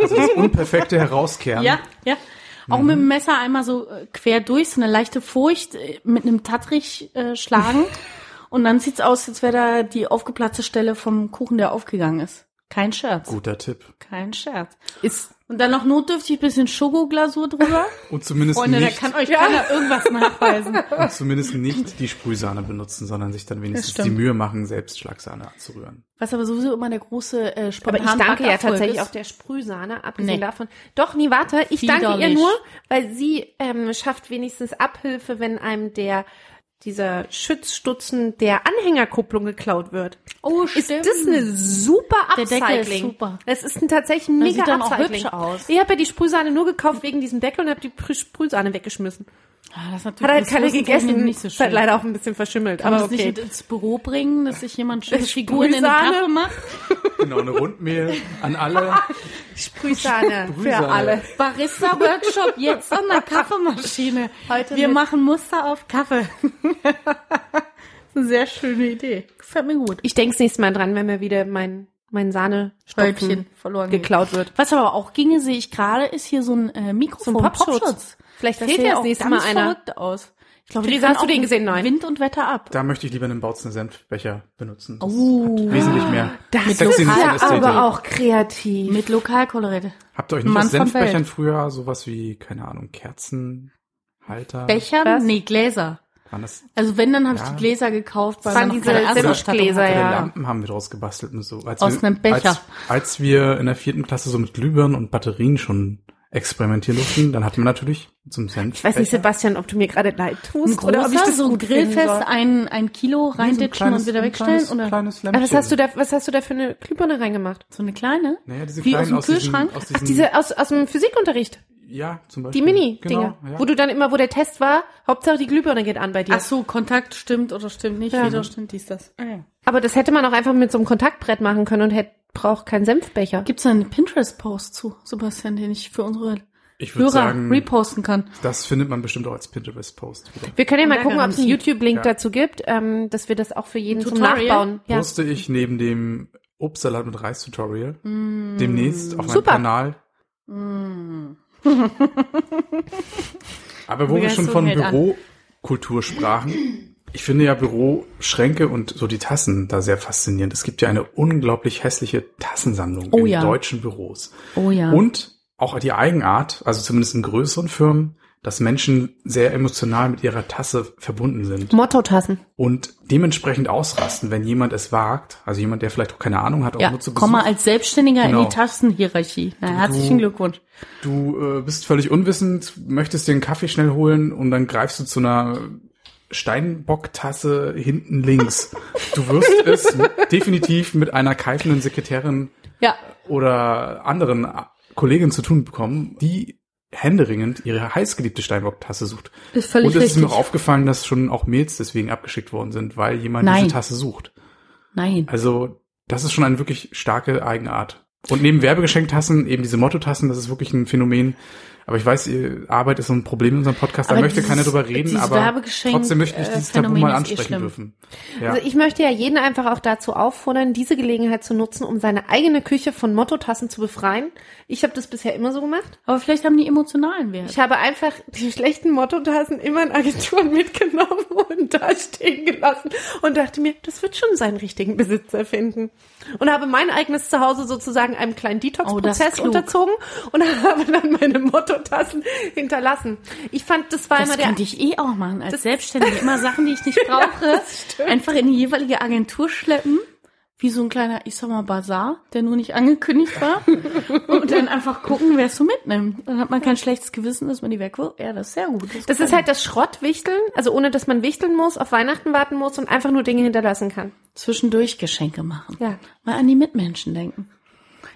Also das Unperfekte herauskehren. Ja, ja. Auch mit dem Messer einmal so äh, quer durch, so eine leichte Furcht äh, mit einem Tattrich äh, schlagen. Und dann sieht's aus, als wäre da die aufgeplatzte Stelle vom Kuchen, der aufgegangen ist. Kein Scherz. Guter Tipp. Kein Scherz. Ist Und dann noch notdürftig bisschen Schokoglasur drüber. Und zumindest Freunde, da nicht, kann euch keiner irgendwas nachweisen. und zumindest nicht die Sprühsahne benutzen, sondern sich dann wenigstens die. Mühe machen, selbst Schlagsahne anzurühren. Was aber sowieso immer der große äh, Aber spontan ich danke ja tatsächlich ist. auch der Sprühsahne, abgesehen Nee. davon. Doch, nie warte, ich danke ihr nur, weil sie ähm, schafft wenigstens Abhilfe, wenn einem der dieser Schützstutzen der Anhängerkupplung geklaut wird. Oh, Ist stimmt. das eine super Der Upcycling? Deckel ist super. Das ist ein tatsächlich ein mega sieht dann auch hübsch aus. Ich habe ja die Sprühsahne nur gekauft wegen diesem Deckel und habe die Prü- Sprühsahne weggeschmissen. Ah, das Hat halt das keiner Wurstentechnik gegessen. Nicht so ist halt schön. leider auch ein bisschen verschimmelt. Kann man aber das okay. nicht ins Büro bringen, dass sich jemand schöne Das Figuren in den Sprühsahne? Kaffee macht? Genau, eine Rundmehl an alle. Sprühsahne für alle. Barista-Workshop jetzt an der Kaffeemaschine. Heute Wir mit- machen Muster auf Kaffee. das ist eine sehr schöne Idee. Gefällt mir gut. Ich denke nächstes Mal dran, wenn mir wieder mein, mein Sahnestopfen Häubchen verloren geht. geklaut wird. Was aber auch ginge, sehe ich gerade, ist hier so ein äh, Mikrofon. So ein Popschutz. Vielleicht das fehlt ja das nächste Mal einer. verrückt aus. Ich glaube, Theresa, hast du den gesehen? Nein. Wind und Wetter ab. Da möchte ich lieber einen Bautzner Senfbecher benutzen. Das Oh. hat wesentlich mehr Das ist ja aber auch kreativ. Mit Lokalkolorette. Habt ihr euch nicht Mann aus Senfbechern früher sowas wie, keine Ahnung, Kerzenhalter? Bechern? Was? Nee, Gläser. Also wenn, dann habe ich Ja. die Gläser gekauft, weil Das waren diese Senfgläser, ja. Lampen haben wir draus gebastelt und so. Als Aus wir, einem Becher. Als, als wir in der vierten Klasse so mit Glühbirnen und Batterien schon experimentieren durften, dann hatten wir natürlich zum Senf. Ich weiß nicht, Sebastian, ob du mir gerade leid Ein tust oder ob ich großer, das so Grillfest, soll. ein, ein Kilo reinditschen und wieder wegstellen? Kleines, oder? kleines Aber was Lämpchen. hast du da, was hast du da für eine Glühbirne reingemacht? So eine kleine? Naja, diese Wie kleinen aus dem Kühlschrank? Diesen, aus Ach, diesen, diese aus, aus dem Physikunterricht. ja, zum Beispiel. Die Mini-Dinger. Genau, ja. Wo du dann immer, wo der Test war, Hauptsache die Glühbirne geht an bei dir. Ach so, Kontakt stimmt oder stimmt nicht, Ja. wieder stimmt dies, das. Ah, ja. Aber das hätte man auch einfach mit so einem Kontaktbrett machen können und hätte, braucht keinen Senfbecher. Gibt's da einen Pinterest-Post zu, Sebastian, den ich für unsere ich Hörer sagen, reposten kann? das findet man bestimmt auch als Pinterest-Post. Wir können ja mal Ja, gucken, ob es einen. YouTube-Link Ja. dazu gibt, ähm, dass wir das auch für jeden Ein zum Tutorial? Nachbauen. Ja. Poste ich neben dem Obstsalat mit Reis-Tutorial demnächst auf meinem Super. Kanal. Mm. Aber wo wir schon Begeisterung von. Bürokultur sprachen, ich finde ja Büroschränke und so die Tassen da sehr faszinierend. Es gibt ja eine unglaublich hässliche Tassensammlung Oh in ja. deutschen Büros. Oh ja. Und auch die Eigenart, also zumindest in größeren Firmen, dass Menschen sehr emotional mit ihrer Tasse verbunden sind Mottotassen. und dementsprechend ausrasten, wenn jemand es wagt, also jemand, der vielleicht auch keine Ahnung hat, auch ja, nur zu komm mal Besuch. als Selbstständiger in Genau. die Tassenhierarchie. Na, herzlichen Glückwunsch. Du äh, bist völlig unwissend, möchtest dir einen Kaffee schnell holen und dann greifst du zu einer Steinbocktasse hinten links. Du wirst es definitiv mit einer keifenden Sekretärin Ja, oder anderen Kolleginnen zu tun bekommen, die händeringend ihre heißgeliebte Steinbock-Tasse sucht. ist völlig Und es ist richtig. mir auch aufgefallen, dass schon auch Mails deswegen abgeschickt worden sind, weil jemand Nein. diese Tasse sucht. Nein. Also das ist schon eine wirklich starke Eigenart. Und neben Werbegeschenktassen, eben diese Mottotassen, das ist wirklich ein Phänomen. Aber ich weiß, Arbeit ist so ein Problem in unserem Podcast, da Aber möchte keiner dieses- drüber reden, aber trotzdem möchte ich äh, dieses Tabu Phänomen mal ist eh ansprechen schlimm. dürfen. Ja. Also ich möchte ja jeden einfach auch dazu auffordern, diese Gelegenheit zu nutzen, um seine eigene Küche von Mottotassen zu befreien. Ich habe das bisher immer so gemacht. Aber vielleicht haben die emotionalen Wert. Ich habe einfach die schlechten Mottotassen immer in Agenturen mitgenommen und da stehen gelassen und dachte mir, das wird schon seinen richtigen Besitzer finden. Und habe mein eigenes Zuhause sozusagen einem kleinen Oh, Detox-Prozess klug. unterzogen und habe dann meine Mottotassen hinterlassen. Ich fand, das war Das immer der könnte ich eh auch machen, als Selbstständige. Immer Sachen, die ich nicht brauche, einfach in die jeweilige Agentur schleppen. Wie so ein kleiner, ich sag mal, Bazar, der nur nicht angekündigt war. und dann einfach gucken, wer es so mitnimmt. Dann hat man kein schlechtes Gewissen, dass man die wegwirft. Ja, das ist sehr gut. Das kann ist halt das Schrottwichteln, also ohne dass man wichteln muss, auf Weihnachten warten muss und einfach nur Dinge hinterlassen kann. zwischendurch Geschenke machen. Ja. Mal an die Mitmenschen denken.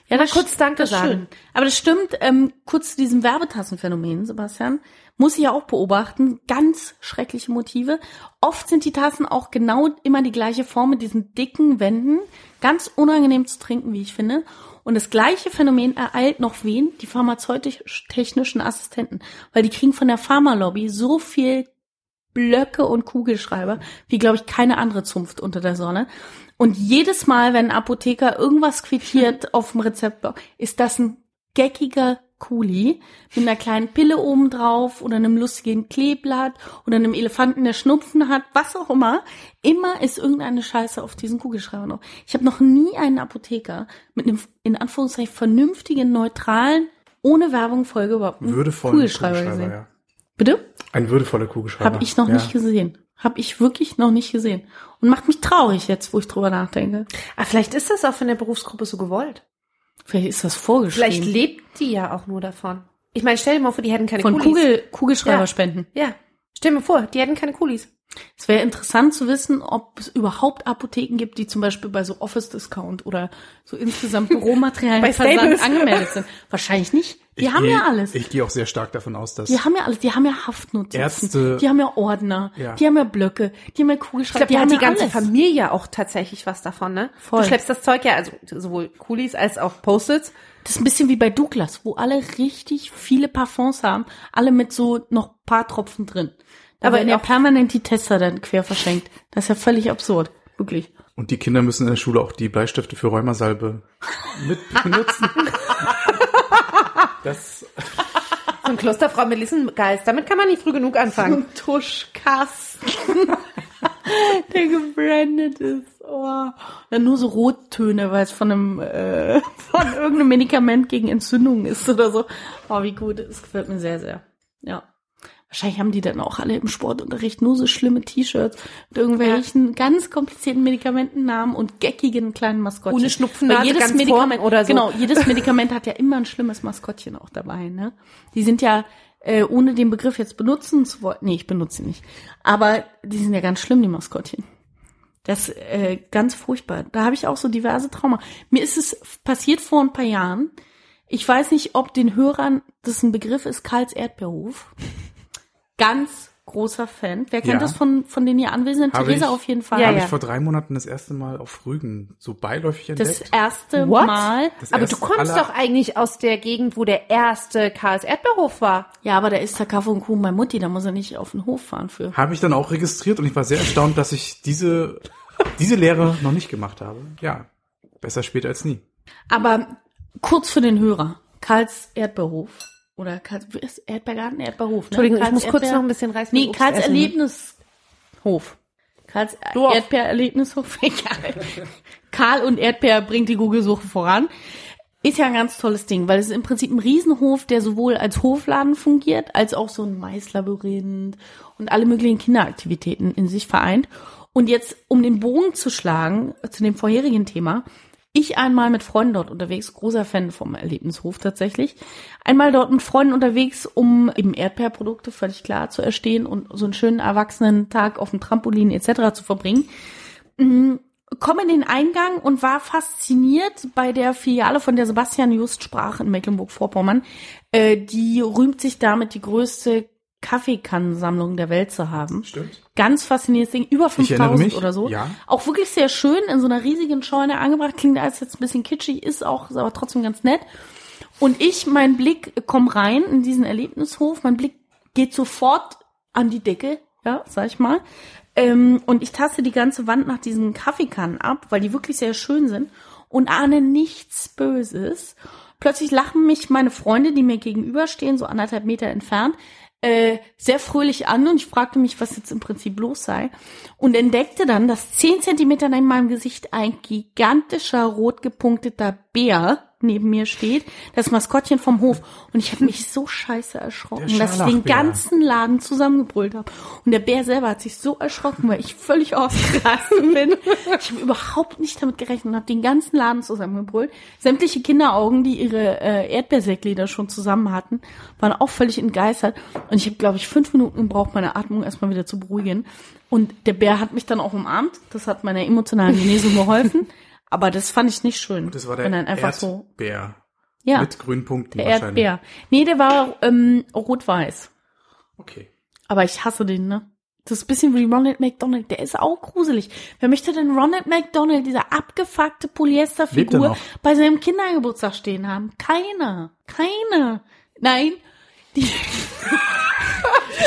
Ja, das kurz Danke sagen. Schön. Aber das stimmt, ähm, kurz zu diesem Werbetassenphänomen, Sebastian, muss ich ja auch beobachten. Ganz schreckliche Motive. Oft sind die Tassen auch genau immer die gleiche Form mit diesen dicken Wänden. Ganz unangenehm zu trinken, wie ich finde. Und das gleiche Phänomen ereilt noch wen? Die pharmazeutisch-technischen Assistenten. Weil die kriegen von der Pharmalobby so viel Blöcke und Kugelschreiber, wie, glaube ich, keine andere Zunft unter der Sonne. Und jedes Mal, wenn ein Apotheker irgendwas quittiert auf dem Rezeptblock, ist das ein geckiger Kuli mit einer kleinen Pille oben drauf oder einem lustigen Kleeblatt oder einem Elefanten, der Schnupfen hat, was auch immer. Immer ist irgendeine Scheiße auf diesen Kugelschreiber noch. Ich habe noch nie einen Apotheker mit einem, in Anführungszeichen, vernünftigen, neutralen, ohne Werbung folgeüberhaupt Würdevollen Kugelschreiber gesehen. ja. Bitte? Ein würdevoller Kugelschreiber. Habe ich noch ja. nicht gesehen. Habe ich wirklich noch nicht gesehen. Und macht mich traurig jetzt, wo ich drüber nachdenke. Ah, vielleicht ist das auch von der Berufsgruppe so gewollt. Vielleicht ist das vorgeschrieben. Vielleicht lebt die ja auch nur davon. Ich meine, stell dir mal vor, die hätten keine Von Kulis. Kugel, Kugelschreiber Ja. spenden. Ja. Stell dir mal vor, die hätten keine Kulis. Es wäre interessant zu wissen, ob es überhaupt Apotheken gibt, die zum Beispiel bei so Office Discount oder so insgesamt Büromaterialien Bei Versand Staples. angemeldet sind. Wahrscheinlich nicht. Die Ich haben gehe- ja alles. Ich gehe auch sehr stark davon aus, dass Die haben ja alles. Die haben ja Haftnotizen. Ärzte- Die haben ja Ordner. Ja. Die haben ja Blöcke. Die haben ja Ich Kugelschreiber. glaube, die, hat die haben ja ganze alles. Familie auch tatsächlich was davon, ne? Voll. Du schleppst das Zeug ja, also sowohl Kulis als auch Post-its. Das ist ein bisschen wie bei Douglas, wo alle richtig viele Parfums haben, alle mit so noch paar Tropfen drin. Da Aber werden ja permanent die Tester dann quer verschenkt. Das ist ja völlig absurd. Wirklich. und die Kinder müssen in der Schule auch die Bleistifte für Rheumasalbe mit benutzen. das So ein Klosterfrau Melissengeist. Damit kann man nicht früh genug anfangen. Tuschkasten, der gebrandet ist. Oh. Dann nur so Rottöne, weil es von einem äh, von irgendeinem Medikament gegen Entzündungen ist oder so. Oh, wie gut. Es gefällt mir sehr, sehr. Ja. Wahrscheinlich haben die dann auch alle im Sportunterricht nur so schlimme T-Shirts mit irgendwelchen ganz komplizierten Medikamentennamen und geckigen kleinen Maskottchen. Ohne Schnupfennase jedes ganz Medikament oder so. Genau, jedes Medikament hat ja immer ein schlimmes Maskottchen auch dabei, ne? Die sind ja, äh, ohne den Begriff jetzt benutzen zu wollen, nee, ich benutze ihn nicht. Aber die sind ja ganz schlimm, die Maskottchen. Das äh, ganz furchtbar. Da habe ich auch so diverse Trauma. Mir ist es passiert vor ein paar Jahren. Ich weiß nicht, ob den Hörern das ein Begriff ist, Karls Erdbeerhof. Ganz großer Fan. Wer kennt Ja. das von, von den hier Anwesenden? Habe Theresa ich- auf jeden Fall. Ja, habe ja. ich vor drei Monaten das erste Mal auf Rügen so beiläufig Das entdeckt. erste What? Mal. Das Aber erste du kommst aller- doch eigentlich aus der Gegend, wo der erste Karls Erdbeerhof war. Ja, aber da ist der Kaffee und Kuchen bei Mutti, da muss er nicht auf den Hof fahren für. Habe ich dann auch registriert und ich war sehr erstaunt, dass ich diese, diese Lehre noch nicht gemacht habe. Ja, besser später als nie. Aber kurz für den Hörer. Karls Erdbeerhof. Oder Karls, Erdbeergarten, Erdbeerhof, ne? Entschuldigung, ich Karls muss kurz Erdbeer- noch ein bisschen reißen. Nee, Karls essen. Erlebnishof. Karls Dorf. Erdbeererlebnishof. Egal. Karl und Erdbeer bringt die Google-Suche voran. Ist ja ein ganz tolles Ding, weil es ist im Prinzip ein Riesenhof, der sowohl als Hofladen fungiert, als auch so ein Maislabyrinth und alle möglichen Kinderaktivitäten in sich vereint. Und jetzt, um den Bogen zu schlagen zu dem vorherigen Thema, ich einmal mit Freunden dort unterwegs, großer Fan vom Erlebnishof tatsächlich, einmal dort mit Freunden unterwegs, um eben Erdbeerprodukte völlig klar zu erstehen und so einen schönen erwachsenen Tag auf dem Trampolin etc. zu verbringen komme in den Eingang und war fasziniert bei der Filiale, von der Sebastian just sprach in Mecklenburg-Vorpommern. Äh, die rühmt sich damit, die größte Kaffeekannensammlung der Welt zu haben. Stimmt. Ganz faszinierendes Ding, über Ich erinnere 5000 mich, oder so. ja. Auch wirklich sehr schön, in so einer riesigen Scheune angebracht. Klingt als jetzt ein bisschen kitschig, ist auch, ist aber trotzdem ganz nett. Und ich, mein Blick, komm rein in diesen Erlebnishof, mein Blick geht sofort an die Decke, ja, sag ich mal. Ähm, und ich taste die ganze Wand nach diesen Kaffeekannen ab, weil die wirklich sehr schön sind und ahne nichts Böses. Plötzlich lachen mich meine Freunde, die mir gegenüberstehen, so anderthalb Meter entfernt, äh, sehr fröhlich an und ich fragte mich, was jetzt im Prinzip los sei und entdeckte dann, dass zehn Zentimeter neben meinem Gesicht ein gigantischer rot gepunkteter Bär neben mir steht, das Maskottchen vom Hof und ich habe mich so scheiße erschrocken, dass ich den ganzen Laden zusammengebrüllt habe und der Bär selber hat sich so erschrocken, weil ich völlig ausgerastet bin. Ich habe überhaupt nicht damit gerechnet und habe den ganzen Laden zusammengebrüllt. Sämtliche Kinderaugen, die ihre äh, Erdbeersäcklieder schon zusammen hatten, waren auch völlig entgeistert und ich habe, glaube ich, fünf Minuten gebraucht, meine Atmung erstmal wieder zu beruhigen. Und der Bär hat mich dann auch umarmt. Das hat meiner emotionalen Genesung geholfen. Aber das fand ich nicht schön. Das war der Wenn dann einfach so, Erdbeer. ja, Mit grünen Punkten der wahrscheinlich. Erdbeer. Nee, der war ähm, rot-weiß. Okay. Aber ich hasse den, ne? Das ist ein bisschen wie Ronald McDonald. Der ist auch gruselig. Wer möchte denn Ronald McDonald, dieser abgefuckte er Polyesterfigur, bei seinem Kindergeburtstag stehen haben? Keiner. Keiner. Nein. Die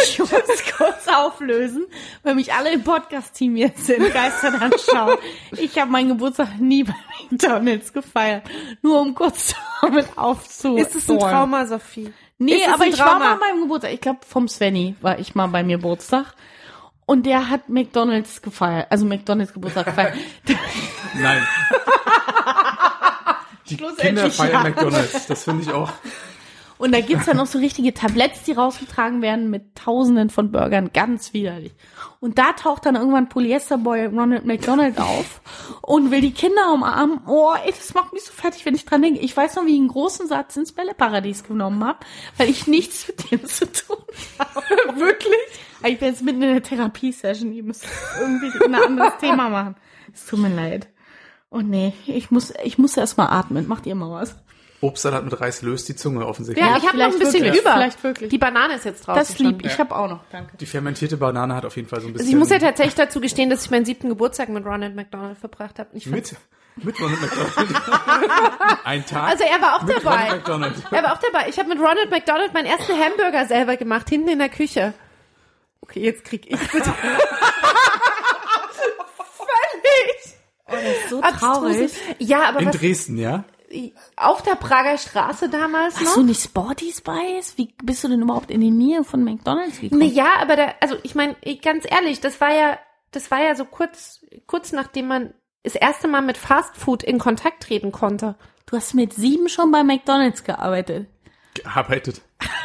ich muss kurz auflösen, weil mich alle im Podcast-Team jetzt entgeistert anschauen. Ich habe meinen Geburtstag nie bei McDonalds gefeiert. Nur um kurz damit aufzuhören. Ist es ein Trauma, Sophie? Nee, aber ich war mal beim Geburtstag. Ich glaube, vom Svenny war ich mal beim Geburtstag. Und der hat McDonalds gefeiert. Also McDonalds Geburtstag gefeiert. Nein. Die Kinder feiern ja. McDonalds. Das finde ich auch. Und da gibt's dann noch so richtige Tabletts, die rausgetragen werden mit tausenden von Burgern. Ganz widerlich. Und da taucht dann irgendwann Polyesterboy Ronald McDonald auf und will die Kinder umarmen. Oh, ey, das macht mich so fertig, wenn ich dran denke. Ich weiß noch, wie ich einen großen Satz ins Bälleparadies genommen habe, weil ich nichts mit dem zu tun habe. Wirklich? Ich bin jetzt mitten in der Therapiesession. Ihr müsst irgendwie ein anderes Thema machen. Es tut mir leid. Oh nee, ich muss, ich muss erst mal atmen. Macht ihr mal was? Obstsalat mit Reis löst die Zunge offensichtlich. Ja, Ja, ich habe noch ein bisschen wirklich. über. Vielleicht wirklich. Die Banane ist jetzt drauf. Das lieb. Ja. Ich habe auch noch. Danke. Die fermentierte Banane hat auf jeden Fall so ein bisschen. Also ich muss ja tatsächlich dazu gestehen, dass ich meinen siebten Geburtstag mit Ronald McDonald verbracht habe. Mit, mit Ronald McDonald. Ein Tag. Also er war auch mit dabei. Ronald McDonald. Er war auch dabei. Ich habe mit Ronald McDonald meinen ersten Hamburger selber gemacht, hinten in der Küche. Okay, jetzt krieg ich bitte. Völlig. So abstruse- Ja, aber In was, Dresden, ja? Auf der Prager Straße damals Hast noch? du nicht Sporty Spice? Wie bist du denn überhaupt in die Nähe von McDonalds gekommen? Nee, ja, aber da, also ich meine, ganz ehrlich, das war ja, das war ja so kurz, kurz nachdem man das erste Mal mit Fast Food in Kontakt treten konnte. Du hast mit sieben schon bei McDonalds gearbeitet. Gearbeitet.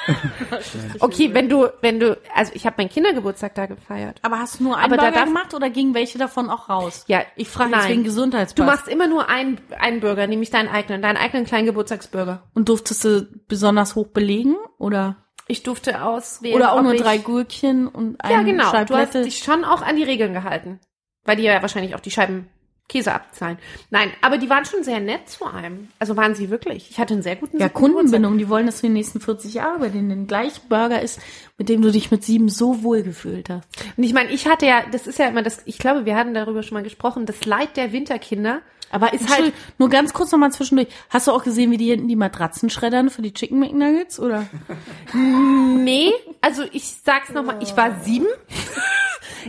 Okay, wenn du, wenn du, also ich habe meinen Kindergeburtstag da gefeiert. Aber hast du nur einen Aber da Burger darf- gemacht oder gingen welche davon auch raus? Ja, Ich frage nein. jetzt wegen Du Gesundheitspass. machst immer nur einen, einen Burger, nämlich deinen eigenen, deinen eigenen kleinen Geburtstagsburger. Und durftest du besonders hoch belegen? Oder, Ich durfte auswählen. oder auch nur drei Gurkchen und ein Ja, genau. Du hast dich schon auch an die Regeln gehalten. Weil die ja wahrscheinlich auch die Scheiben Käse abzahlen. Nein, aber die waren schon sehr nett zu einem. Also waren sie wirklich. Ich hatte einen sehr guten Ja. Kundenbindung, die wollen, dass du die nächsten 40 Jahre bei denen den gleichen Burger isst, mit dem du dich mit sieben so wohl gefühlt hast. Und ich meine, ich hatte ja, das ist ja immer das, ich glaube, wir hatten darüber schon mal gesprochen, das Leid der Winterkinder. Aber ist halt, nur ganz kurz nochmal zwischendurch. Hast du auch gesehen, wie die hinten die Matratzen schreddern für die Chicken McNuggets, oder? Nee, also ich sag's nochmal, ich war sieben.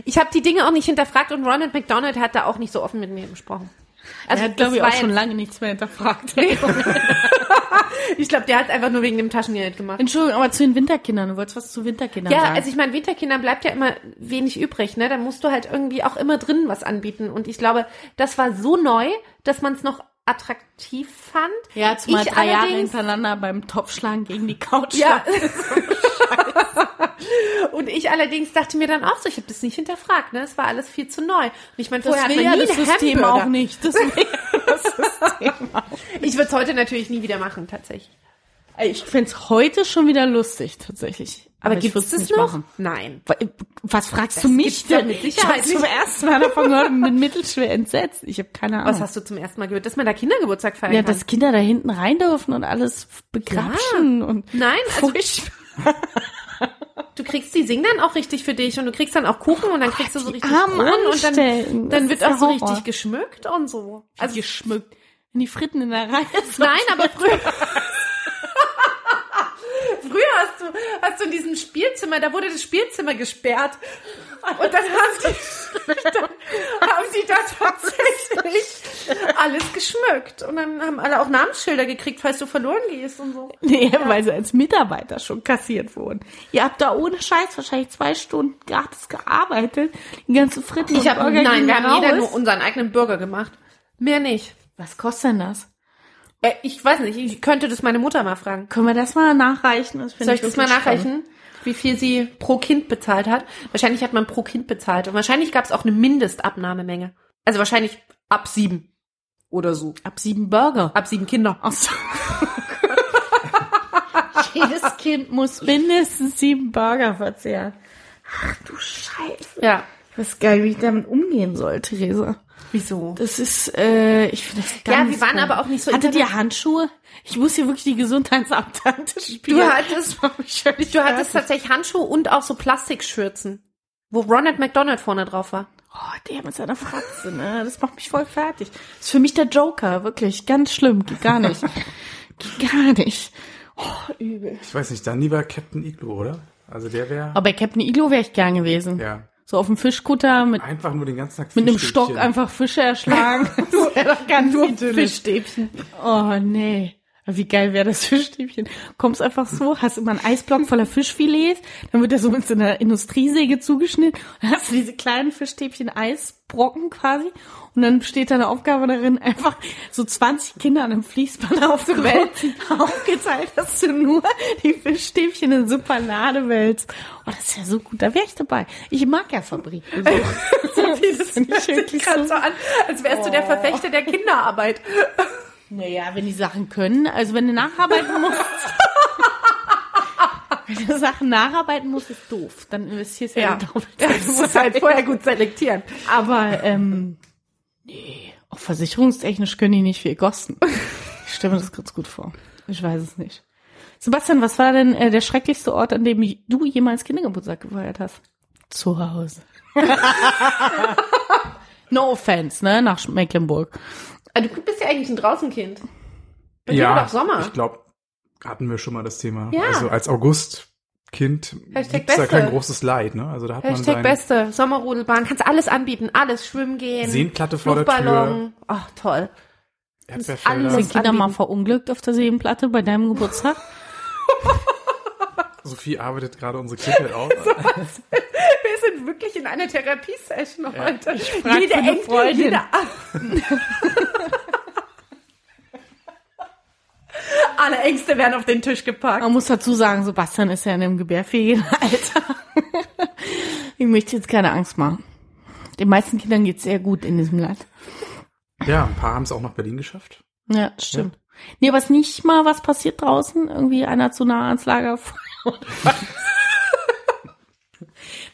Ich habe die Dinge auch nicht hinterfragt und Ronald McDonald hat da auch nicht so offen mit mir gesprochen. Also er hat, glaube ich, auch schon lange nichts mehr hinterfragt. Ich glaube, der hat einfach nur wegen dem Taschengeld gemacht. Entschuldigung, aber zu den Winterkindern. Du wolltest was zu Winterkindern Ja, sagen. also ich meine, Winterkindern bleibt ja immer wenig übrig, ne? Da musst du halt irgendwie auch immer drin was anbieten. Und ich glaube, das war so neu, dass man es noch attraktiv fand. ja, zumal ich drei Jahre hintereinander beim Topfschlagen gegen die Couch. Ja. und ich allerdings dachte mir dann auch so, ich habe das nicht hinterfragt, ne? Es war alles viel zu neu. Und ich meine, vorher hat man ja nie das System Hamburger. auch nicht. Das das System auch. Ich würde es heute natürlich nie wieder machen, tatsächlich. Ich find's heute schon wieder lustig, tatsächlich. Aber ich gibt es das noch? machen. Nein. Wa- Was fragst Das du mich denn? mit ich Sicherheit habe zum ersten Mal davon gehört und bin mittelschwer entsetzt. Ich habe keine Ahnung. Was hast du zum ersten Mal gehört? Dass man da Kindergeburtstag feiern ja, kann? dass Kinder da hinten rein dürfen und alles begrapschen und Nein, also furchtbar. du kriegst, die singen dann auch richtig für dich und du kriegst dann auch Kuchen und dann kriegst du so richtig armen Kronen und dann, dann wird auch so richtig geschmückt und so. Also geschmückt. Wenn die Fritten in der Reihe sind. Nein, aber früher. früher hast du, hast du in diesem Spielzimmer, da wurde das Spielzimmer gesperrt. Und dann haben die, dann haben die da tatsächlich alles geschmückt. Und dann haben alle auch Namensschilder gekriegt, falls du verloren gehst und so. Nee, weil sie als Mitarbeiter schon kassiert wurden. Ihr habt da ohne Scheiß wahrscheinlich zwei Stunden gratis gearbeitet. Die ganze Fritten Ich und habe, Burger nein, wir haben raus. jeder nur unseren eigenen Burger gemacht. Mehr nicht. Was kostet denn das? Äh, Ich weiß nicht, ich könnte das meine Mutter mal fragen. Können wir das mal nachreichen? Das Soll ich das mal wirklich spannend. Wie viel sie pro Kind bezahlt hat? Wahrscheinlich hat man pro Kind bezahlt. Und wahrscheinlich gab es auch eine Mindestabnahmemenge. Also wahrscheinlich ab sieben. Oder so. Ab sieben Burger. Ab sieben Kinder. Ach so. Jedes Kind muss mindestens sieben Burger verzehren. Ach du Scheiße. Ja. Ich weiß gar nicht, wie ich damit umgehen soll, Theresa. Wieso? Das ist, äh, ich finde das Ja, ganz wir waren komisch. aber auch nicht so Hattet ihr Handschuhe? Ich muss hier wirklich die Gesundheitsamtante spielen. Du hattest- Du hattest tatsächlich Handschuhe und auch so Plastikschürzen, wo Ronald McDonald vorne drauf war. Oh, der mit seiner Fratze, ne? Das macht mich voll fertig. Das ist für mich der Joker, wirklich. Ganz schlimm. Geht gar nicht. Geht gar nicht. Oh, übel. Ich weiß nicht, dann lieber Captain Igloo, oder? Also der wäre Aber bei Captain Iglo wäre ich gern gewesen. ja So auf dem Fischkutter mit, einfach nur den ganzen Tag mit einem. Stock einfach Fische erschlagen. das wäre doch ganz Nur idyllisch. Fischstäbchen. Oh, nee. Wie geil wäre das Fischstäbchen? Kommst einfach so, hast immer einen Eisblock voller Fischfilets, dann wird der so mit so einer Industriesäge zugeschnitten, dann hast du diese kleinen Fischstäbchen Eisbrocken quasi und dann steht da eine Aufgabe darin, einfach so 20 Kinder an einem Fließband aufzuwälzen, aufgeteilt, dass du nur die Fischstäbchen in Superlade wälzt. Oh, das ist ja so gut, da wäre ich dabei. Ich mag ja Fabrik. So. das finde ich wirklich Gerade so so an, als wärst du der Verfechter der Kinderarbeit. Naja, wenn die Sachen können, also wenn du nacharbeiten musst. wenn du Sachen nacharbeiten musst, ist doof. Dann investierst du ja, Ja. doppelt. Ja, du musst halt vorher gut selektieren. Aber, ähm, nee, auch versicherungstechnisch können die nicht viel kosten. Ich stelle mir das ganz gut vor. Ich weiß es nicht. Sebastian, was war denn äh, der schrecklichste Ort, an dem du jemals Kindergeburtstag gefeiert hast? Zu Hause. no offense, ne, nach Mecklenburg. Ah, Du bist ja eigentlich ein Draußenkind. Bei dir ja, war doch Sommer. ich glaube, hatten wir schon mal das Thema. Ja. Also als Augustkind Hashtag gibt's da kein großes Leid, ne? Also da hat man Hashtag sein Beste, Sommerrodelbahn, kannst alles anbieten, alles, schwimmen gehen, Seenplatte vor der Tür. Ach, toll. Alles- Sind Kinder mal verunglückt auf der Seenplatte bei deinem Geburtstag? Sophie arbeitet gerade unsere Kindheit auf. Sind wirklich in einer Therapiesession heute. Ich frag jede für eine Enkel, Freundin. jeder Alle Ängste werden auf den Tisch gepackt. Man muss dazu sagen, Sebastian ist ja in einem gebärfähigen Alter. ich möchte jetzt keine Angst machen. Den meisten Kindern geht's sehr gut in diesem Land. ja, ein paar haben es auch nach Berlin geschafft. Ja, stimmt. Nee, aber ist nicht mal was passiert draußen? Irgendwie einer zu nah ans Lager.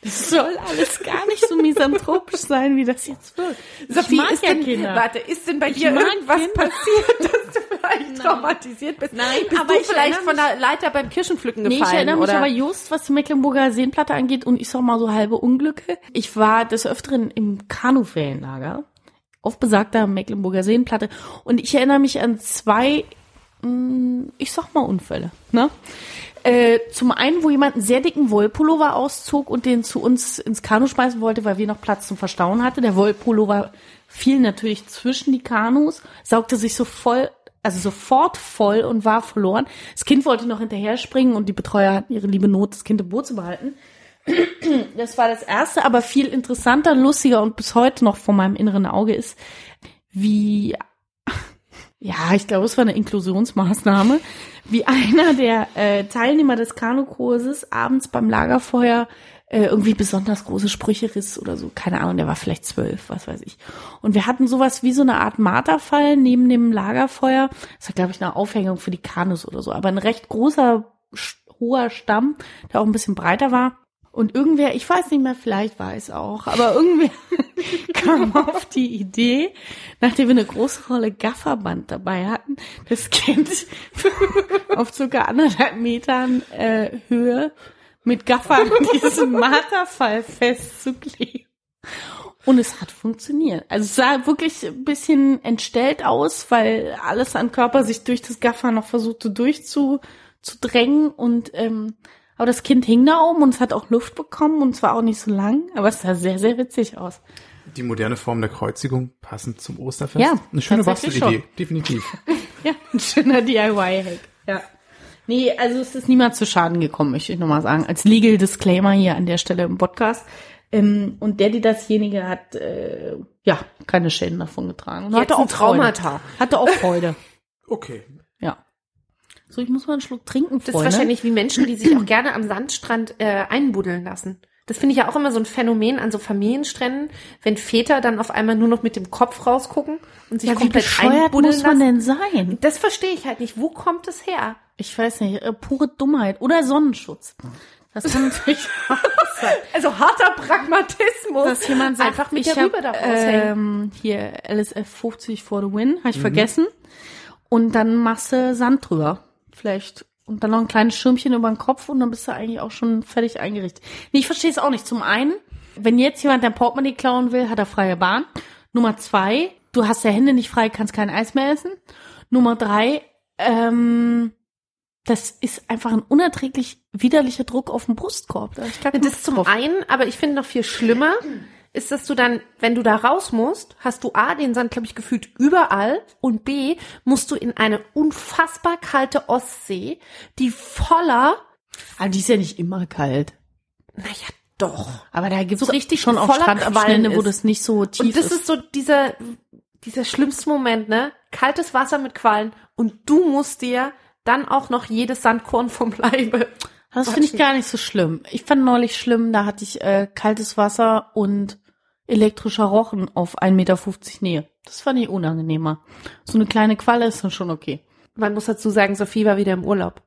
Das soll alles gar nicht so misanthropisch sein, wie das jetzt wird. Sophie, ich mag ist ja denn, Kinder. warte, ist denn bei dir mag irgendwas Kinder. passiert, dass du vielleicht traumatisiert bist? Nein, bist aber du ich vielleicht von der Leiter beim Kirschenpflücken Nee, gefallen? ich erinnere mich oder? aber just, was die Mecklenburger Seenplatte angeht und ich sag mal so halbe Unglücke. Ich war des Öfteren im Kanuferienlager auf besagter Mecklenburger Seenplatte und ich erinnere mich an zwei, mh, ich sag mal Unfälle, ne? Äh, zum einen, wo jemand einen sehr dicken Wollpullover auszog und den zu uns ins Kanu schmeißen wollte, weil wir noch Platz zum Verstauen hatte. Der Wollpullover fiel natürlich zwischen die Kanus, saugte sich so voll, also sofort voll und war verloren. Das Kind wollte noch hinterher springen und die Betreuer hatten ihre liebe Not, das Kind im Boot zu behalten. Das war das erste, aber viel interessanter, lustiger und bis heute noch vor meinem inneren Auge ist, wie ja, ich glaube, es war eine Inklusionsmaßnahme, wie einer der äh, Teilnehmer des Kanukurses abends beim Lagerfeuer äh, irgendwie besonders große Sprüche riss oder so. Keine Ahnung, der war vielleicht zwölf, was weiß ich. Und wir hatten sowas wie so eine Art Marterfall neben dem Lagerfeuer. Das war, glaube ich, eine Aufhängung für die Kanus oder so. Aber ein recht großer, hoher Stamm, der auch ein bisschen breiter war. Und irgendwer, ich weiß nicht mehr, vielleicht war es auch, aber irgendwer kam auf die Idee, nachdem wir eine große Rolle Gafferband dabei hatten, das Kind auf circa anderthalb Metern äh, Höhe mit Gaffern diesen Marterfall festzukleben. Und es hat funktioniert. Also es sah wirklich ein bisschen entstellt aus, weil alles an Körper sich durch das Gaffer noch versuchte durchzudrängen und ähm, aber das Kind hing da oben und es hat auch Luft bekommen und zwar auch nicht so lang, aber es sah sehr, sehr witzig aus. Die moderne Form der Kreuzigung passend zum Osterfest. Ja, Eine schöne Bastelidee, definitiv. Ja, ein schöner DIY-Hack. Ja. Nee, also es ist niemand zu Schaden gekommen, möchte ich nochmal sagen. Als Legal Disclaimer hier an der Stelle im Podcast. Ähm, und der, die dasjenige hat, äh, ja, keine Schäden davon getragen. Und hatte auch Freude. Traumata. Hatte auch Freude. Okay. So, ich muss mal einen Schluck trinken, Das ist Freunde. wahrscheinlich wie Menschen, die sich auch gerne am Sandstrand äh, einbuddeln lassen. Das finde ich ja auch immer so ein Phänomen an so Familienstränden, wenn Väter dann auf einmal nur noch mit dem Kopf rausgucken und sich ja, wie komplett bescheuert einbuddeln muss man lassen. denn sein? Das verstehe ich halt nicht. Wo kommt es her? Ich weiß nicht, äh, pure Dummheit oder Sonnenschutz. Das kann natürlich sein. Also harter Pragmatismus. Dass jemand sagt, einfach mit ich der Rübe hab, da ähm, hier LSF 50 for the win, habe ich vergessen. Und dann machst du Sand drüber. Vielleicht. Und dann noch ein kleines Schirmchen über den Kopf und dann bist du eigentlich auch schon fertig eingerichtet. Nee, ich verstehe es auch nicht. Zum einen, wenn jetzt jemand dein Portemonnaie klauen will, hat er freie Bahn. Nummer zwei, du hast ja Hände nicht frei, kannst kein Eis mehr essen. Nummer drei, ähm, das ist einfach ein unerträglich widerlicher Druck auf den Brustkorb. Da ich Das zum einen, aber ich finde noch viel schlimmer, ist, dass du dann, wenn du da raus musst, hast du A, den Sand, glaube ich, gefühlt überall und B, musst du in eine unfassbar kalte Ostsee, die voller, Aber die ist ja nicht immer kalt. naja, doch. Aber da gibt's So richtig schon auch Qualm wo ist. das nicht so tief Und das ist. ist so dieser, dieser schlimmste Moment, ne? Kaltes Wasser mit Quallen und du musst dir dann auch noch jedes Sandkorn vom Leibe. Das finde ich gar nicht so schlimm. Ich fand neulich schlimm, da hatte ich äh, kaltes Wasser und elektrischer Rochen auf 1,50 Meter Nähe. Das fand ich unangenehmer. So eine kleine Qualle ist dann schon okay. Man muss dazu sagen, Sophie war wieder im Urlaub.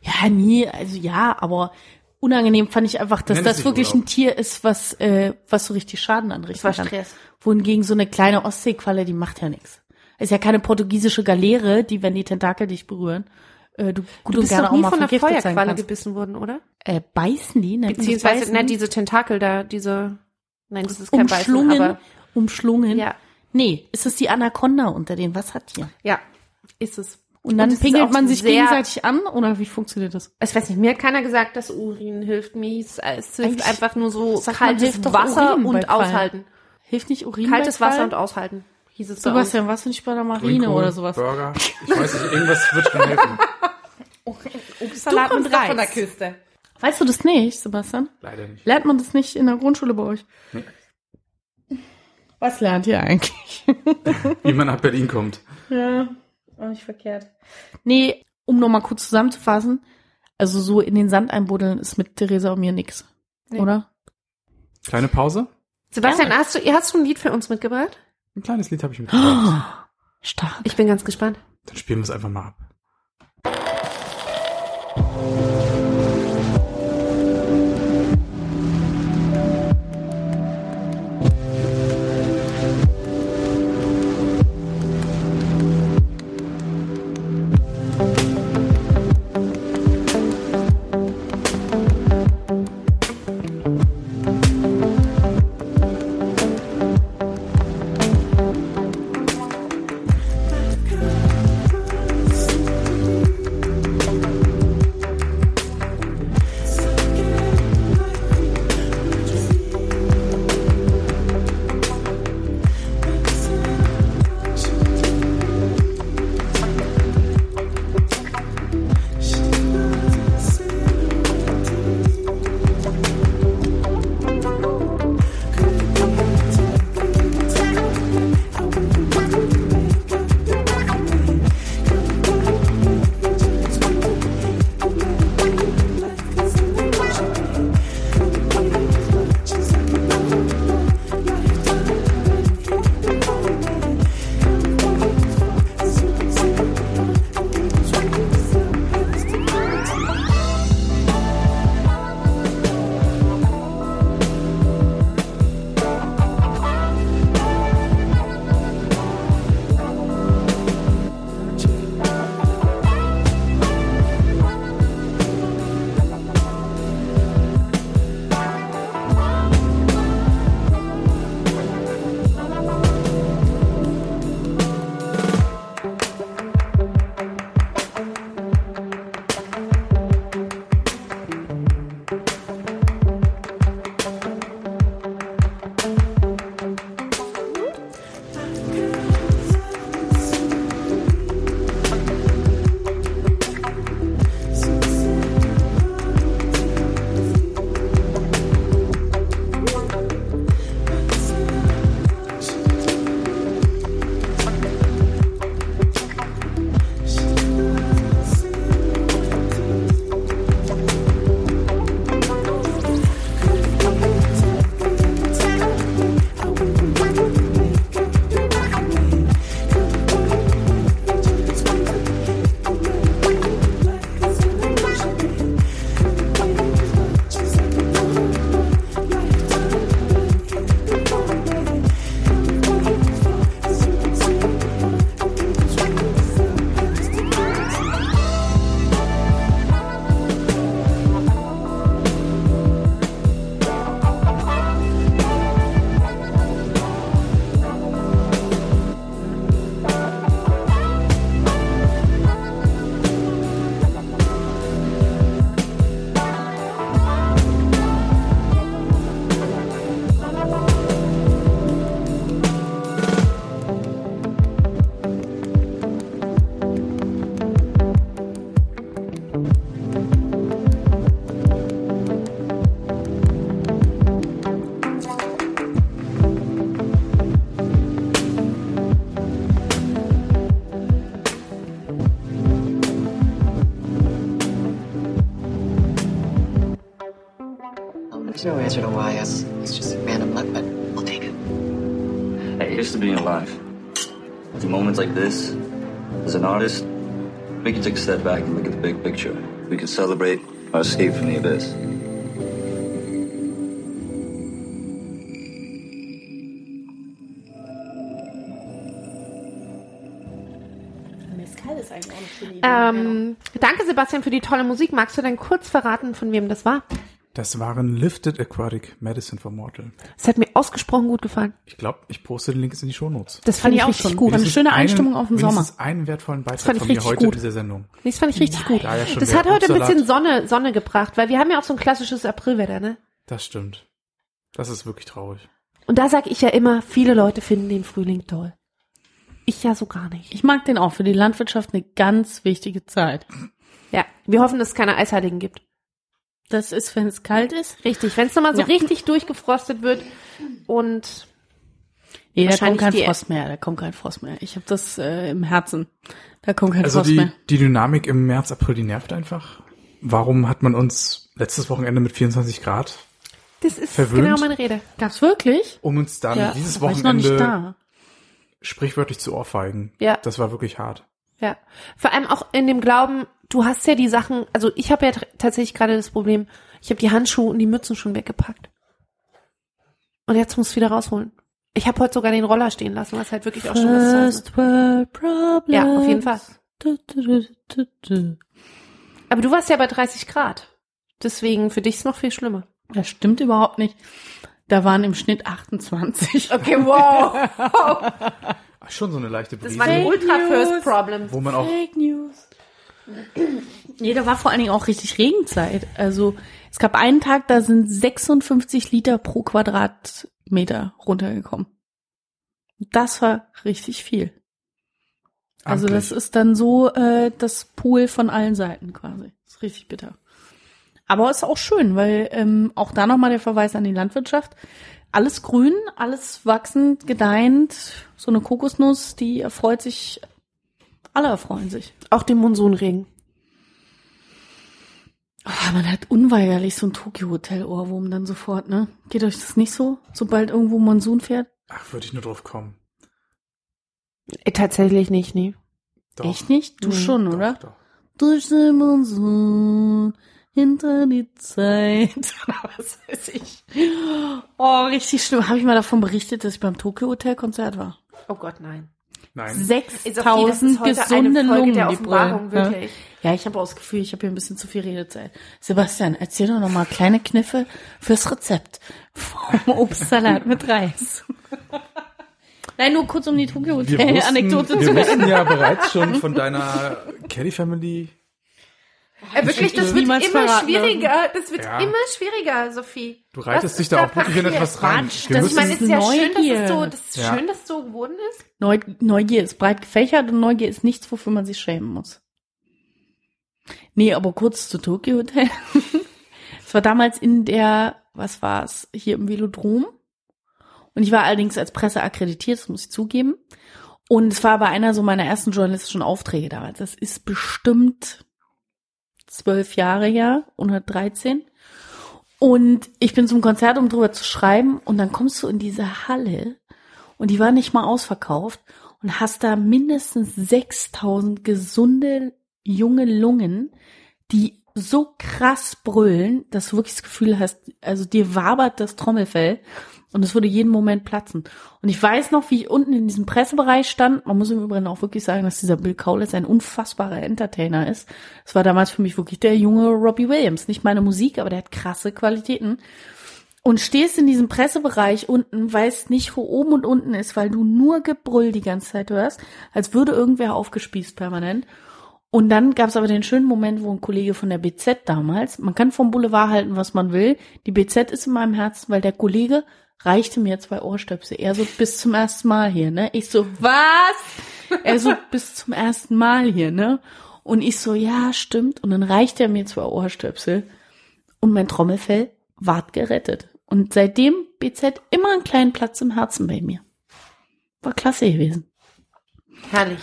Ja, nie, also ja, aber unangenehm fand ich einfach, dass Nenn das wirklich Urlaub. ein Tier ist, was, äh, was so richtig Schaden anrichten Das war kann. Stress. Wohingegen so eine kleine Ostseequalle, die macht ja nichts. Ist ja keine portugiesische Galeere, die, wenn die Tentakel dich berühren, äh, du gut Du und bist gerne doch auch nie mal von einer Feuerqualle gebissen worden, oder? Äh, beißen die? Das Beziehungsweise, beißen? na, diese Tentakel da, diese, nein, das ist kein Beißen, umschlungen, aber, umschlungen. ja, Nee, ist es die Anaconda unter den Wassertieren? ja, ist es. Und dann ist pingelt auch man sich gegenseitig an oder wie funktioniert das? Ich weiß nicht, mir hat keiner gesagt, dass Urin hilft. Mir hieß, es hilft Eigentlich einfach nur so kaltes Wasser und aushalten. Hilft nicht Urin Kaltes Wasser und aushalten, hieß es bei Sebastian, was nicht bei der Marine Grünkohl, oder sowas? Burger. Ich weiß nicht, irgendwas wird schon helfen. Du Obstsalat kommst doch Reis. von der Küste. Weißt du das nicht, Sebastian? Leider nicht. Lernt man das nicht in der Grundschule bei euch? Nee. Was lernt ihr eigentlich? Wie man nach Berlin kommt. ja, auch nicht verkehrt. Nee, um nochmal kurz zusammenzufassen, also so in den Sand einbuddeln ist mit Theresa und mir nix. Nee. Oder? Kleine Pause. Sebastian, hast du, hast du ein Lied für uns mitgebracht? Ein kleines Lied habe ich mitgebracht. Stark. Ich bin ganz gespannt. Dann spielen wir es einfach mal ab. Take a step back and look at the big picture. We can celebrate our escape from the abyss. Ähm, danke, Sebastian, für die tolle Musik. Magst du denn kurz verraten, von wem das war? Das waren Lifted Aquatic Medicine for Mortal. Es hat mir ausgesprochen gut gefallen. Ich glaube, ich poste den Link in die Shownotes. Das Fand fand ich auch richtig gut. Eine schöne einen- Einstimmung auf den Sommer. wenigstens einen wertvollen Beitrag ich von mir richtig heute gut. in dieser Sendung. Das fand ich richtig gut. Da ja Das hat heute ein bisschen Sonne, Sonne gebracht, weil wir haben ja auch so ein klassisches Aprilwetter, ne? Das stimmt. Das ist wirklich traurig. Und da sag ich ja immer, viele Leute finden den Frühling toll. Ich ja so gar nicht. Ich mag den auch. Für die Landwirtschaft eine ganz wichtige Zeit. Ja, wir hoffen, dass es keine Eisheiligen gibt. Das ist, wenn es kalt ist. Richtig, wenn es nochmal so Ja. richtig durchgefrostet wird und Nee, da kommt kein Frost mehr. Da kommt kein Frost mehr. Ich habe das äh, im Herzen. Da kommt kein Also Frost die, mehr. die Dynamik im März, April, die nervt einfach. Warum hat man uns letztes Wochenende mit 24 Grad, das ist Verwöhnt? genau meine Rede. Gab's wirklich? um uns dann Ja, dieses Wochenende da. sprichwörtlich zu ohrfeigen? Ja. Das war wirklich hart. Ja. Vor allem auch in dem Glauben, du hast ja die Sachen, also ich habe ja tatsächlich gerade das Problem, ich habe die Handschuhe und die Mützen schon weggepackt. Und jetzt muss ich wieder rausholen. Ich habe heute sogar den Roller stehen lassen, was halt wirklich auch schon ist. First World Problems. Ja, auf jeden Fall. Du, du, du, du, du. Aber du warst ja bei 30 Grad. Deswegen für dich ist noch viel schlimmer. Das stimmt überhaupt nicht. Da waren im Schnitt 28. Okay, wow. Ach, schon so eine leichte Brise, Das war die Ultra. First Problem. wo man auch Fake News. Nee, da war vor allen Dingen auch richtig Regenzeit. Also es gab einen Tag, da sind 56 Liter pro Quadratmeter runtergekommen. Das war richtig viel. Also amtlich. das ist dann so äh, das Pool von allen Seiten quasi. Das ist richtig bitter. Aber ist auch schön, weil ähm, auch da nochmal der Verweis an die Landwirtschaft. Alles grün, alles wachsend, gedeihend. So eine Kokosnuss, die erfreut sich, alle erfreuen sich. Auch den Monsunregen. Ah, man hat unweigerlich so ein Tokio-Hotel-Ohrwurm dann sofort, ne? Geht euch das nicht so? Sobald irgendwo Monsun fährt? Ach, würde ich nur drauf kommen. Äh, tatsächlich nicht, nee. Doch, Echt nicht? Du Nee. schon, doch, oder? Doch. Durch den Monsun, hinter die Zeit. Was weiß ich. Oh, richtig schlimm. Habe ich mal davon berichtet, dass ich beim Tokio-Hotel-Konzert war? Oh Gott, nein. Nein. 6000 gesunde Lungen, wirklich. Ja, ich habe auch das Gefühl, ich habe hier ein bisschen zu viel Redezeit. Sebastian, erzähl doch noch mal kleine Kniffe fürs Rezept vom Obstsalat mit Reis. Nein, nur kurz um die Tokyo Wir Hotel wussten, Anekdote wir zu wussten ja bereits schon von deiner Kelly Family. Äh, wirklich, das wird immer verraten schwieriger. Das wird Ja. immer schwieriger, Sophie. Du Was reitest dich da auch wirklich in etwas rein. Quatsch, das Ich meine, es ist ja schön, dass Neugier. es so, das ist Ja. schön, dass es so geworden ist. Neu Neugier ist breit gefächert und Neugier ist nichts, wofür man sich schämen muss. Nee, aber kurz zu Tokyo Hotel. Es war damals in der, was war's, hier im Velodrom. Und ich war allerdings als Presse akkreditiert, das muss ich zugeben. Und es war aber einer so meiner ersten journalistischen Aufträge damals. Das ist bestimmt zwölf Jahre her oder 13. Und ich bin zum Konzert, um drüber zu schreiben. Und dann kommst du in diese Halle und die war nicht mal ausverkauft und hast da mindestens 6000 gesunde junge Lungen, die so krass brüllen, dass du wirklich das Gefühl hast, also dir wabert das Trommelfell und es würde jeden Moment platzen. Und ich weiß noch, wie ich unten in diesem Pressebereich stand. Man muss im Übrigen auch wirklich sagen, dass dieser Bill Kaulitz ein unfassbarer Entertainer ist. Es war damals für mich wirklich der junge Robbie Williams. Nicht meine Musik, aber der hat krasse Qualitäten und stehst in diesem Pressebereich unten, weißt nicht, wo oben und unten ist, weil du nur Gebrüll die ganze Zeit hörst, als würde irgendwer aufgespießt permanent. Und dann gab es aber den schönen Moment, wo ein Kollege von der BZ damals, man kann vom Boulevard halten, was man will, die BZ ist in meinem Herzen, weil der Kollege reichte mir zwei Ohrstöpsel. Er so bis zum ersten Mal hier, ne? Ich so, was? Er so bis zum ersten Mal hier, ne? Und ich so, ja, stimmt. Und dann reicht er mir zwei Ohrstöpsel und mein Trommelfell ward gerettet. Und seitdem BZ immer einen kleinen Platz im Herzen bei mir. War klasse gewesen. Herrlich.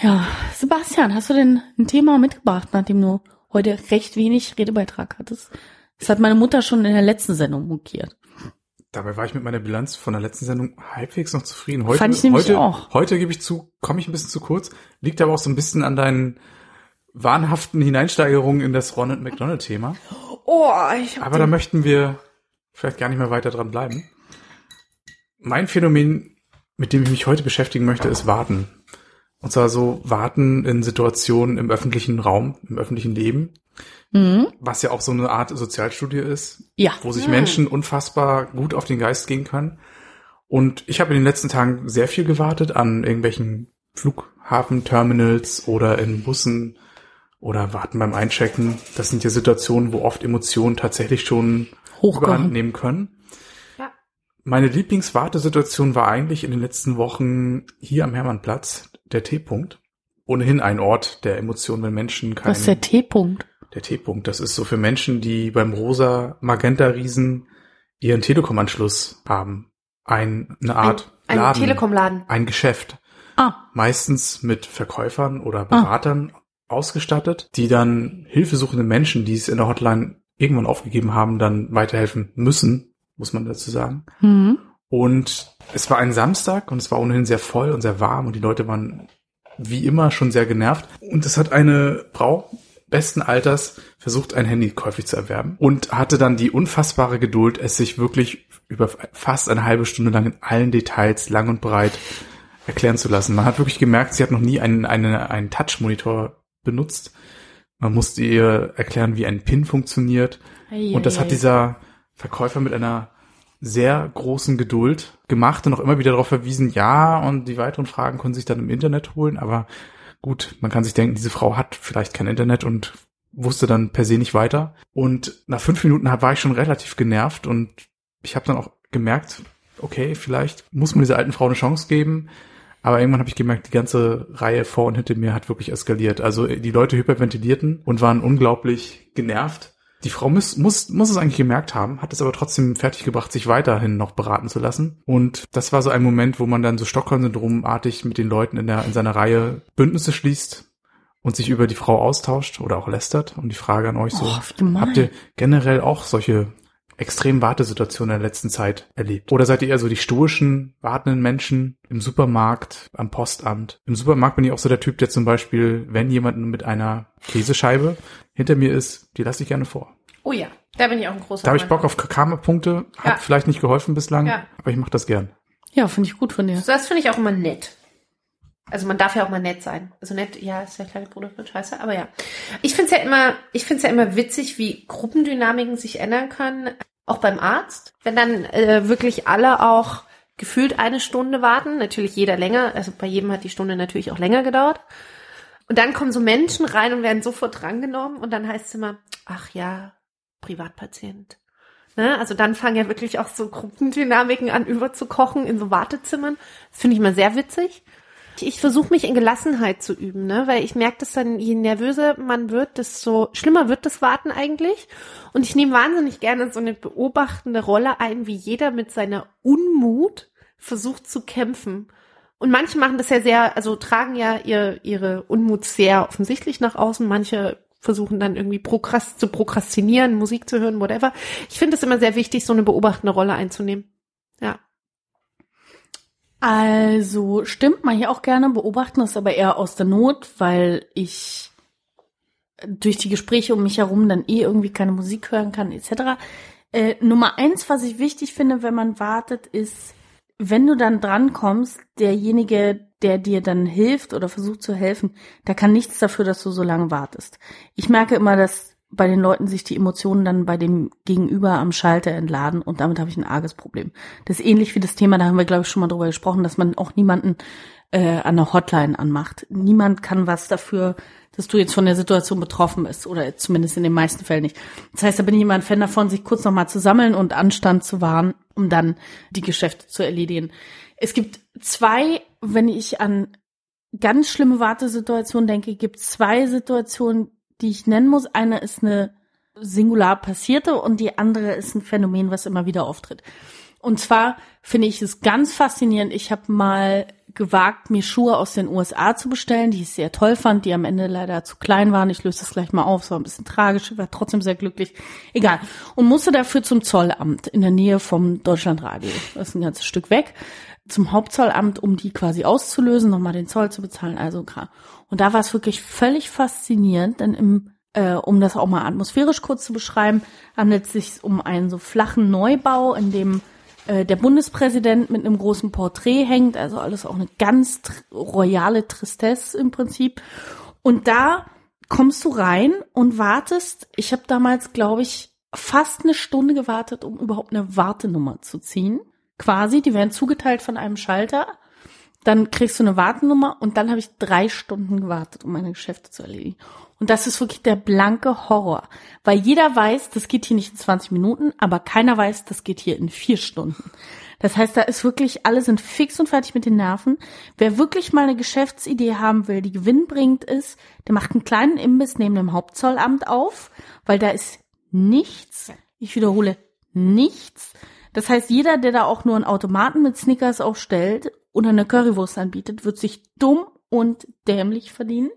Ja, Sebastian, hast du denn ein Thema mitgebracht, nachdem du heute recht wenig Redebeitrag hattest? Das hat meine Mutter schon in der letzten Sendung mokiert. Dabei war ich mit meiner Bilanz von der letzten Sendung halbwegs noch zufrieden. Heute, Fand ich nämlich heute, auch. Heute gebe ich zu, komme ich ein bisschen zu kurz. Liegt aber auch so ein bisschen an deinen wahnhaften Hineinsteigerungen in das Ronald McDonald Thema. Oh, ich hab Aber da möchten wir vielleicht gar nicht mehr weiter dran bleiben. Mein Phänomen, mit dem ich mich heute beschäftigen möchte, ist Warten. Und zwar so Warten in Situationen im öffentlichen Raum, im öffentlichen Leben, Mhm. was ja auch so eine Art Sozialstudie ist, Ja. wo sich Menschen unfassbar gut auf den Geist gehen können. Und ich habe in den letzten Tagen sehr viel gewartet an irgendwelchen Flughafenterminals oder in Bussen oder warten beim Einchecken. Das sind ja Situationen, wo oft Emotionen tatsächlich schon überhand nehmen können. Ja. Meine Lieblingswartesituation war eigentlich in den letzten Wochen hier am Hermannplatz, der T-Punkt. Ohnehin ein Ort der Emotionen, wenn Menschen keinen Was ist der T-Punkt? Der T-Punkt, das ist so für Menschen, die beim rosa Magenta Riesen ihren Telekom-Anschluss haben. Ein, eine Art ein Laden, Telekom-Laden. ein Geschäft. Ah, Meistens mit Verkäufern oder Beratern ausgestattet, die dann hilfesuchende Menschen, die es in der Hotline irgendwann aufgegeben haben, dann weiterhelfen müssen, muss man dazu sagen. mhm. Und es war ein Samstag und es war ohnehin sehr voll und sehr warm und die Leute waren wie immer schon sehr genervt. Und es hat eine Frau besten Alters versucht, ein Handy käuflich zu erwerben und hatte dann die unfassbare Geduld, es sich wirklich über fast eine halbe Stunde lang in allen Details lang und breit erklären zu lassen. Man hat wirklich gemerkt, sie hat noch nie einen, einen, einen Touch-Monitor benutzt. Man musste ihr erklären, wie ein Pin funktioniert. Und das hat dieser Verkäufer mit einer sehr großen Geduld gemacht und auch immer wieder darauf verwiesen, ja, und die weiteren Fragen können sich dann im Internet holen, aber gut, man kann sich denken, diese Frau hat vielleicht kein Internet und wusste dann per se nicht weiter. Und nach fünf Minuten war ich schon relativ genervt und ich habe dann auch gemerkt, okay, vielleicht muss man dieser alten Frau eine Chance geben. Aber irgendwann habe ich gemerkt, die ganze Reihe vor und hinter mir hat wirklich eskaliert. Also die Leute hyperventilierten und waren unglaublich genervt. Die Frau muss, muss, muss es eigentlich gemerkt haben, hat es aber trotzdem fertiggebracht, sich weiterhin noch beraten zu lassen. Und das war so ein Moment, wo man dann so Stockholm-Syndrom-artig mit den Leuten in, der, in seiner Reihe Bündnisse schließt und sich über die Frau austauscht oder auch lästert. Und die Frage an euch so, Oh, habt ihr generell auch solche extremen Wartesituationen in der letzten Zeit erlebt? Oder seid ihr eher so die stoischen, wartenden Menschen im Supermarkt, am Postamt? Im Supermarkt bin ich auch so der Typ, der zum Beispiel, wenn jemand mit einer Käsescheibe hinter mir ist, die lasse ich gerne vor. Oh ja, da bin ich auch ein großer Da habe ich. Bock auf Karma-Punkte, hat Ja. vielleicht nicht geholfen bislang, Ja. aber ich mache das gern. Ja, finde ich gut von dir. Das finde ich auch immer nett. Also man darf ja auch mal nett sein. Also nett, ja, ist der kleine Bruder von Scheiße, aber ja. Ich finde es ja immer, ich finde ja immer witzig, wie Gruppendynamiken sich ändern können, auch beim Arzt. Wenn dann äh, wirklich alle auch gefühlt eine Stunde warten, natürlich jeder länger, also bei jedem hat die Stunde natürlich auch länger gedauert. Und dann kommen so Menschen rein und werden sofort drangenommen und dann heißt es immer, ach ja, Privatpatient. Ne? Also dann fangen ja wirklich auch so Gruppendynamiken an überzukochen in so Wartezimmern. Das finde ich immer sehr witzig. Ich, versuche mich in Gelassenheit zu üben, ne? weil ich merke, dass dann, je nervöser man wird, desto schlimmer wird das Warten eigentlich. Und ich nehme wahnsinnig gerne so eine beobachtende Rolle ein, wie jeder mit seiner Unmut versucht zu kämpfen. Und manche machen das ja sehr, also tragen ja ihr, ihre Unmut sehr offensichtlich nach außen. Manche versuchen dann irgendwie prokrast zu prokrastinieren, Musik zu hören, whatever. Ich finde es immer sehr wichtig, so eine beobachtende Rolle einzunehmen. Ja. Also stimmt, mache ich auch gerne, beobachten das aber eher aus der Not, weil ich durch die Gespräche um mich herum dann eh irgendwie keine Musik hören kann, etc. Äh, Nummer eins, was ich wichtig finde, wenn man wartet, ist, wenn du dann drankommst, derjenige, der dir dann hilft oder versucht zu helfen, der kann nichts dafür, dass du so lange wartest. Ich merke immer, dass bei den Leuten sich die Emotionen dann bei dem Gegenüber am Schalter entladen und damit habe ich ein arges Problem. Das ist ähnlich wie das Thema, da haben wir glaube ich schon mal drüber gesprochen, dass man auch niemanden äh, an der Hotline anmacht. Niemand kann was dafür, dass du jetzt von der Situation betroffen bist oder zumindest in den meisten Fällen nicht. Das heißt, da bin ich immer ein Fan davon, sich kurz nochmal zu sammeln und Anstand zu wahren, um dann die Geschäfte zu erledigen. Es gibt zwei, wenn ich an ganz schlimme Wartesituationen denke, gibt zwei Situationen, die ich nennen muss. Eine ist eine singular passierte und die andere ist ein Phänomen, was immer wieder auftritt. Und zwar finde ich es ganz faszinierend. Ich habe mal gewagt, mir Schuhe aus den USA zu bestellen, die ich sehr toll fand, die am Ende leider zu klein waren. Ich löse das gleich mal auf, es war ein bisschen tragisch, war trotzdem sehr glücklich. Egal. Und musste dafür zum Zollamt in der Nähe vom Deutschlandradio. Das ist ein ganzes Stück weg. Zum Hauptzollamt, um die quasi auszulösen, nochmal den Zoll zu bezahlen, also klar. Und da war es wirklich völlig faszinierend, denn im äh, um das auch mal atmosphärisch kurz zu beschreiben, handelt es sich um einen so flachen Neubau, in dem äh, der Bundespräsident mit einem großen Porträt hängt, also alles auch eine ganz tr royale Tristesse im Prinzip. Und da kommst du rein und wartest. Ich habe damals, glaube ich, fast eine Stunde gewartet, um überhaupt eine Wartenummer zu ziehen. Quasi, die werden zugeteilt von einem Schalter. Dann kriegst du eine Wartennummer und dann habe ich drei Stunden gewartet, um meine Geschäfte zu erledigen. Und das ist wirklich der blanke Horror. Weil jeder weiß, das geht hier nicht in 20 Minuten, aber keiner weiß, das geht hier in vier Stunden. Das heißt, da ist wirklich, alle sind fix und fertig mit den Nerven. Wer wirklich mal eine Geschäftsidee haben will, die gewinnbringend ist, der macht einen kleinen Imbiss neben dem Hauptzollamt auf, weil da ist nichts, ich wiederhole, nichts. Das heißt, jeder, der da auch nur einen Automaten mit Snickers aufstellt oder eine Currywurst anbietet, wird sich dumm und dämlich verdienen.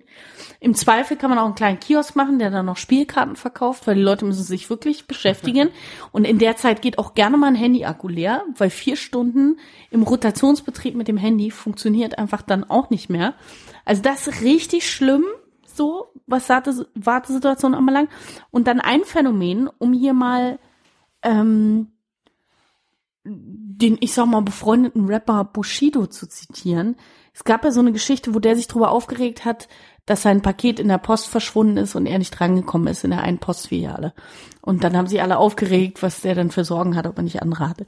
Im Zweifel kann man auch einen kleinen Kiosk machen, der dann noch Spielkarten verkauft, weil die Leute müssen sich wirklich beschäftigen. Und in der Zeit geht auch gerne mal ein Handy-Akku leer, weil vier Stunden im Rotationsbetrieb mit dem Handy funktioniert einfach dann auch nicht mehr. Also das ist richtig schlimm, so was Wartesituation anbelangt. Und dann ein Phänomen, um hier mal ähm, den, ich sag mal, befreundeten Rapper Bushido zu zitieren. Es gab ja so eine Geschichte, wo der sich darüber aufgeregt hat, dass sein Paket in der Post verschwunden ist und er nicht drangekommen ist in der einen Postfiliale. Und dann haben sie alle aufgeregt, was der dann für Sorgen hat, ob er nicht andere hatte.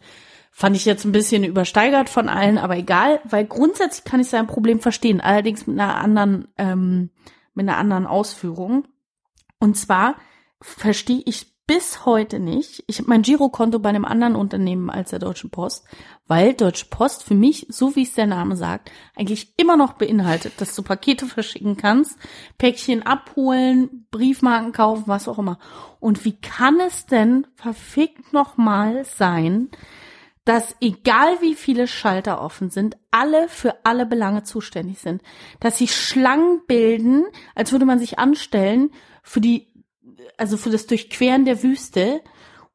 Fand ich jetzt ein bisschen übersteigert von allen, aber egal, weil grundsätzlich kann ich sein Problem verstehen, allerdings mit einer anderen, ähm, mit einer anderen Ausführung. Und zwar verstehe ich bis heute nicht. Ich habe mein Girokonto bei einem anderen Unternehmen als der Deutschen Post, weil Deutsche Post für mich, so wie es der Name sagt, eigentlich immer noch beinhaltet, dass du Pakete verschicken kannst, Päckchen abholen, Briefmarken kaufen, was auch immer. Und wie kann es denn verfickt nochmal sein, dass egal wie viele Schalter offen sind, alle für alle Belange zuständig sind. Dass sich Schlangen bilden, als würde man sich anstellen für die also für das Durchqueren der Wüste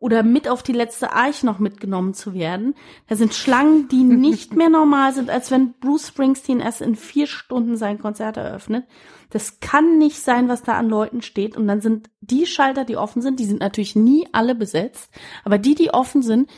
oder mit auf die letzte Arche noch mitgenommen zu werden. Da sind Schlangen, die nicht mehr normal sind, als wenn Bruce Springsteen erst in vier Stunden sein Konzert eröffnet. Das kann nicht sein, was da an Leuten steht. Und dann sind die Schalter, die offen sind, die sind natürlich nie alle besetzt, aber die, die offen sind,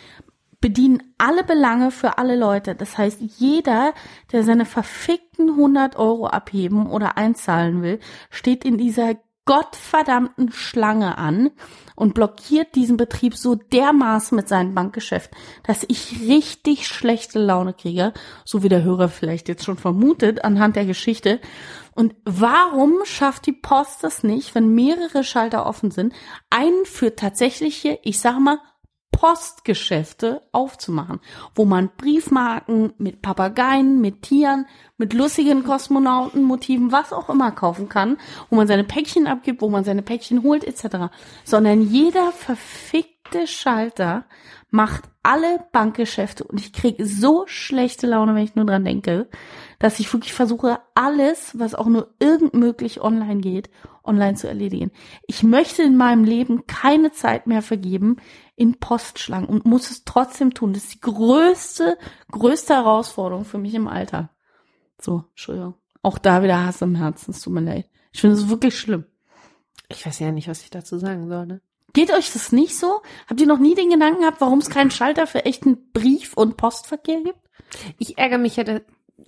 bedienen alle Belange für alle Leute. Das heißt, jeder, der seine verfickten 100 Euro abheben oder einzahlen will, steht in dieser gottverdammten Schlange an und blockiert diesen Betrieb so dermaßen mit seinem Bankgeschäft, dass ich richtig schlechte Laune kriege, so wie der Hörer vielleicht jetzt schon vermutet anhand der Geschichte. Und warum schafft die Post das nicht, wenn mehrere Schalter offen sind, einen für tatsächliche, ich sag mal, Postgeschäfte aufzumachen, wo man Briefmarken mit Papageien, mit Tieren, mit lustigen Kosmonautenmotiven, was auch immer kaufen kann, wo man seine Päckchen abgibt, wo man seine Päckchen holt, etc. Sondern jeder verfickte Schalter macht alle Bankgeschäfte und ich kriege so schlechte Laune, wenn ich nur dran denke, dass ich wirklich versuche, alles, was auch nur irgend möglich online geht, online zu erledigen. Ich möchte in meinem Leben keine Zeit mehr vergeben in Postschlangen und muss es trotzdem tun. Das ist die größte, größte Herausforderung für mich im Alter. So, Entschuldigung. Auch da wieder Hass im Herzen, es tut mir leid. Ich finde es wirklich schlimm. Ich weiß ja nicht, was ich dazu sagen soll, ne? Geht euch das nicht so? Habt ihr noch nie den Gedanken gehabt, warum es keinen Schalter für echten Brief- und Postverkehr gibt? Ich ärgere mich ja,